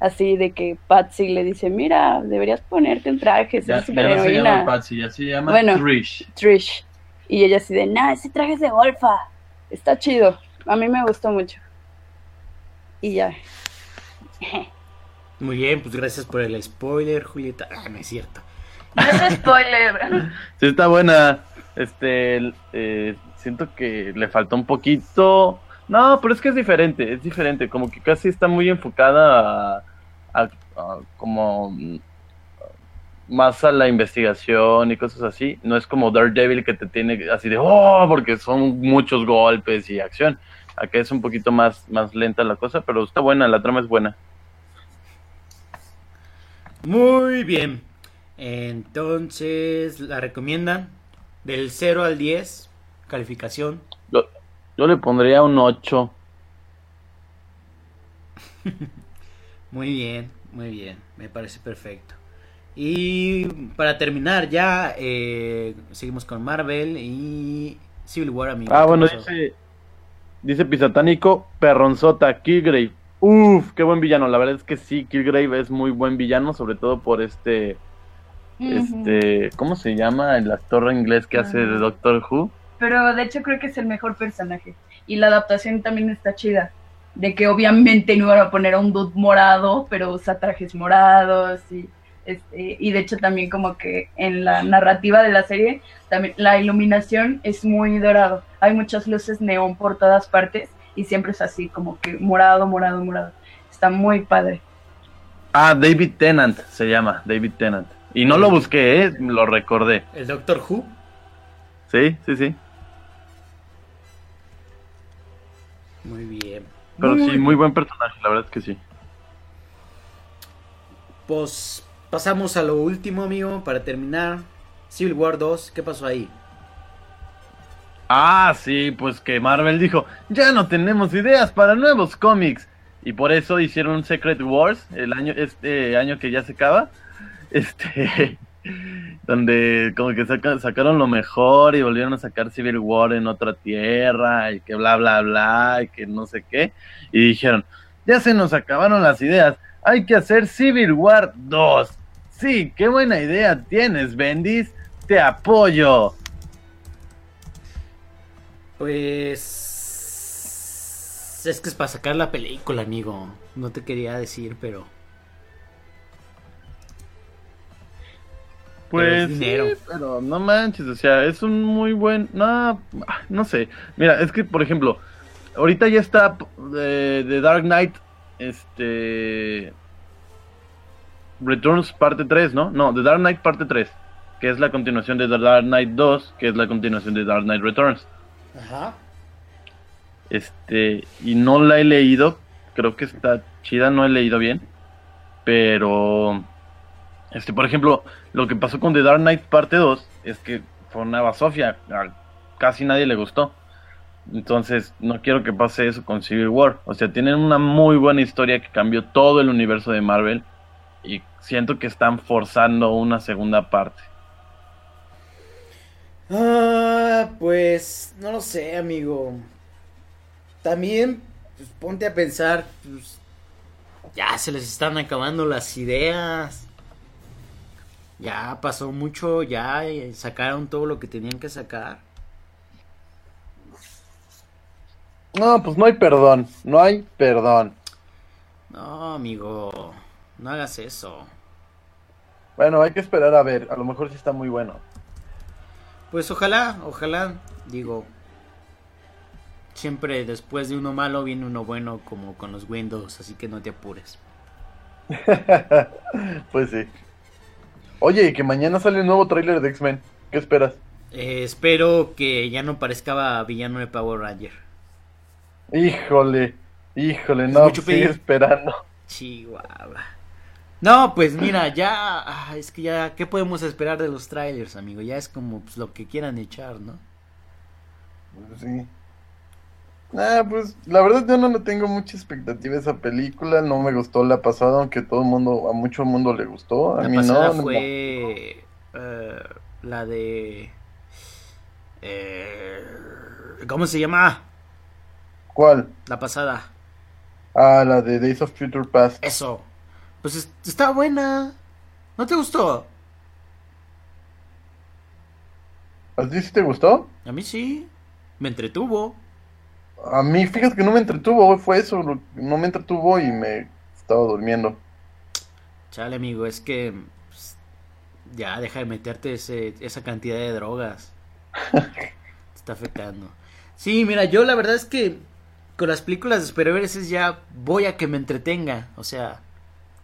así de que Patsy le dice, mira, deberías ponerte un traje, Ya, ya no se llama Patsy, ya se llama Bueno. Trish. Trish, y ella así de, nah, ese traje es de golfa, está chido, a mí me gustó mucho, y ya. *laughs* Muy bien, pues gracias por el spoiler, Julieta. Ah, no es cierto. No es spoiler. *laughs* Sí, está buena. Este, el- eh, siento que le faltó un poquito. No, pero es que es diferente, es diferente. Como que casi está muy enfocada a, como mm, más a la investigación y cosas así. No es como Daredevil que te tiene así de oh, porque son muchos golpes y acción. Acá es un poquito más, más lenta la cosa, pero está buena, la trama es buena. Muy bien. Entonces, ¿la recomiendan? Del 0 al 10, calificación. Yo, yo le pondría un 8. *laughs* Muy bien, muy bien. Me parece perfecto. Y para terminar ya, eh, seguimos con Marvel y Civil War, amigo. Ah, ¿Qué bueno, pasó? dice, dice Pisatánico, Perronzota, Killgrave. Uf, qué buen villano. La verdad es que sí, Killgrave es muy buen villano, sobre todo por este, este, ¿cómo se llama el actor inglés que hace de Ah. Doctor Who? Pero de hecho creo que es el mejor personaje. Y la adaptación también está chida. De que obviamente no iban a poner a un dude morado, pero usa trajes morados y este, y de hecho también como que en la narrativa de la serie también la iluminación es muy dorado. Hay muchas luces neón por todas partes y siempre es así como que morado, morado, morado. Está muy padre. Ah, David Tennant se llama, David Tennant. Y no lo busqué, ¿eh? lo recordé. ¿El Doctor Who? Sí, sí, sí. Muy bien. Pero sí, muy buen personaje, la verdad es que sí. Pues pasamos a lo último, amigo, para terminar. Civil War 2, ¿qué pasó ahí? Ah, sí, pues que Marvel dijo, ya no tenemos ideas para nuevos cómics. Y por eso hicieron Secret Wars el año, este año que ya se acaba. *laughs* Este, donde como que saca- sacaron lo mejor y volvieron a sacar Civil War en otra tierra y que bla bla bla y que no sé qué. Y dijeron, ya se nos acabaron las ideas, hay que hacer Civil War 2. Sí, qué buena idea tienes, Bendis, te apoyo. Pues... Es que es para sacar la película, amigo. No te quería decir, pero... Pues es dinero. sí, pero no manches, o sea, es un muy buen, no, no sé. Mira, es que por ejemplo, ahorita ya está de, de Dark Knight, este Returns parte 3, ¿no? No, The Dark Knight parte 3, que es la continuación de The Dark Knight 2, que es la continuación de Dark Knight Returns. Ajá. Este, y no la he leído, creo que está chida, no he leído bien, pero este, por ejemplo, lo que pasó con The Dark Knight parte 2 es que fue una basofia, casi nadie le gustó. Entonces, no quiero que pase eso con Civil War. O sea, tienen una muy buena historia que cambió todo el universo de Marvel y siento que están forzando una segunda parte. Ah, pues no lo sé, amigo. También, pues ponte a pensar, pues, ya se les están acabando las ideas. Ya pasó mucho, ya eh, sacaron todo lo que tenían que sacar. No, pues no hay perdón, no hay perdón. No, amigo, no hagas eso. Bueno, hay que esperar a ver, a lo mejor sí está muy bueno. Pues ojalá, ojalá, digo, siempre después de uno malo viene uno bueno como con los Windows, así que no te apures. *laughs* pues sí. Oye, que mañana sale un nuevo tráiler de X-Men. ¿Qué esperas? Eh, espero que ya no parezca villano de Power Ranger. Híjole, híjole, Es no, mucho sigue pedir. esperando. Chihuahua. No, pues mira, ya, ah, es que ya, ¿qué podemos esperar de los trailers, amigo? Ya es como pues, lo que quieran echar, ¿no? Sí. Ah, pues la verdad yo no le tengo mucha expectativa a esa película, no me gustó la pasada, aunque todo el mundo, a mucho mundo le gustó, a La mí pasada no. no. fue eh, la de... eh, ¿Cómo se llama? ¿Cuál? La pasada. Ah, la de Days of Future Past. Eso. Pues es- está buena. ¿No te gustó? ¿A ti sí te gustó? A mí sí. Me entretuvo. A mí, fíjate que no me entretuvo, fue eso, no me entretuvo y me estaba durmiendo. Chale, amigo, es que pues, ya deja de meterte ese, esa cantidad de drogas. *laughs* Te está afectando. Sí, mira, yo la verdad es que con las películas de superhéroes es ya voy a que me entretenga. O sea,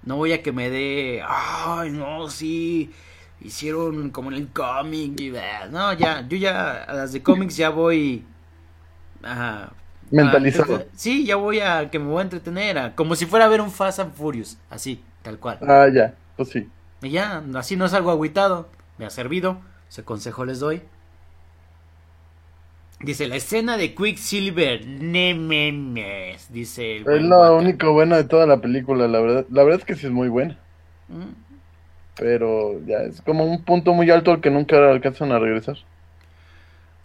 no voy a que me dé. Ay, no, sí. Hicieron como en el cómic y bla". No, ya, yo ya a las de cómics ya voy. Ajá. Mentalizado. a- sí, ya voy a que me voy a entretener. a- como si fuera a ver un Fast and Furious. Así, tal cual. Ah, ya, pues sí. Y ya, así no salgo agüitado. Me ha servido. Ese consejo les doy. Dice, la escena de Quicksilver. Ne memes. Dice el Es lo único bueno de toda la película, la verdad. La verdad es que sí es muy buena, Mm, pero ya es como un punto muy alto al que nunca alcanzan a regresar.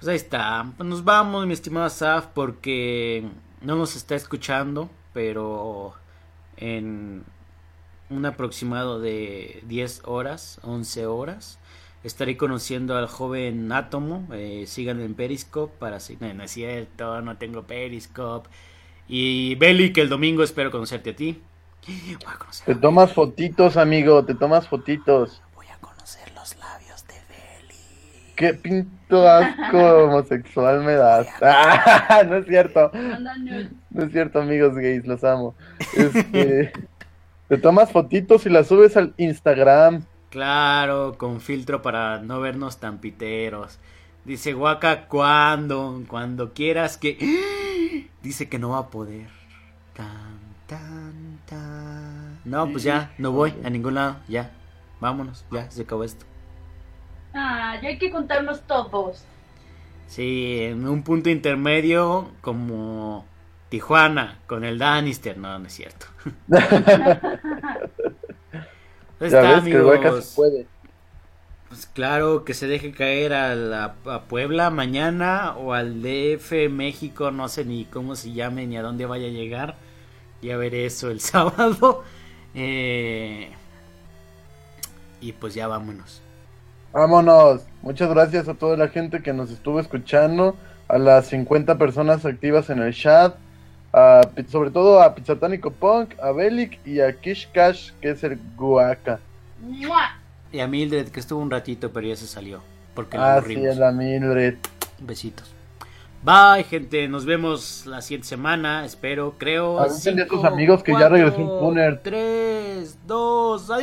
Pues ahí está. Pues nos vamos, mi estimado Saf, porque no nos está escuchando, pero en un aproximado de 10 horas, 11 horas, estaré conociendo al joven Átomo. Eh, sigan en Periscope para si no, no es cierto, no tengo Periscope. Y Belly, que el domingo espero conocerte a ti. Voy a conocer, Te tomas fotitos, amigo, te tomas fotitos. voy a conocer los labios de Belly. Qué pinto asco *laughs* homosexual me das. *laughs* Ah, no es cierto. No es cierto, amigos gays, los amo. Este, *laughs* te tomas fotitos y las subes al Instagram. Claro, con filtro para no vernos tan piteros. Dice Waka, ¿cuándo? Cuando quieras que... *gasps* Dice que no va a poder. Tan, tan, tan. No, pues ya, no voy a ningún lado. Ya, vámonos, ya, se acabó esto. Ah, ya hay que contarnos todos. Sí, en un punto intermedio como Tijuana con el Danister. No, no es cierto. *laughs* Ya está, que amigos. se puede. Pues claro, que se deje caer a, la, a Puebla mañana o al DF México, no sé ni cómo se llame ni a dónde vaya a llegar. Ya veré eso el *laughs* sábado. Eh, y pues ya vámonos. Vámonos. Muchas gracias a toda la gente que nos estuvo escuchando, a las 50 personas activas en el chat, a, sobre todo a Pizzatánico Punk, a Belik y a Kish Cash, que es el Guaca. Y a Mildred, que estuvo un ratito, pero ya se salió. Porque Ah, sí, es la Mildred. Besitos. Bye, gente. Nos vemos la siguiente semana. Espero, creo. Avisen a tus amigos que ya regresó un Punner. 3, 2, adiós.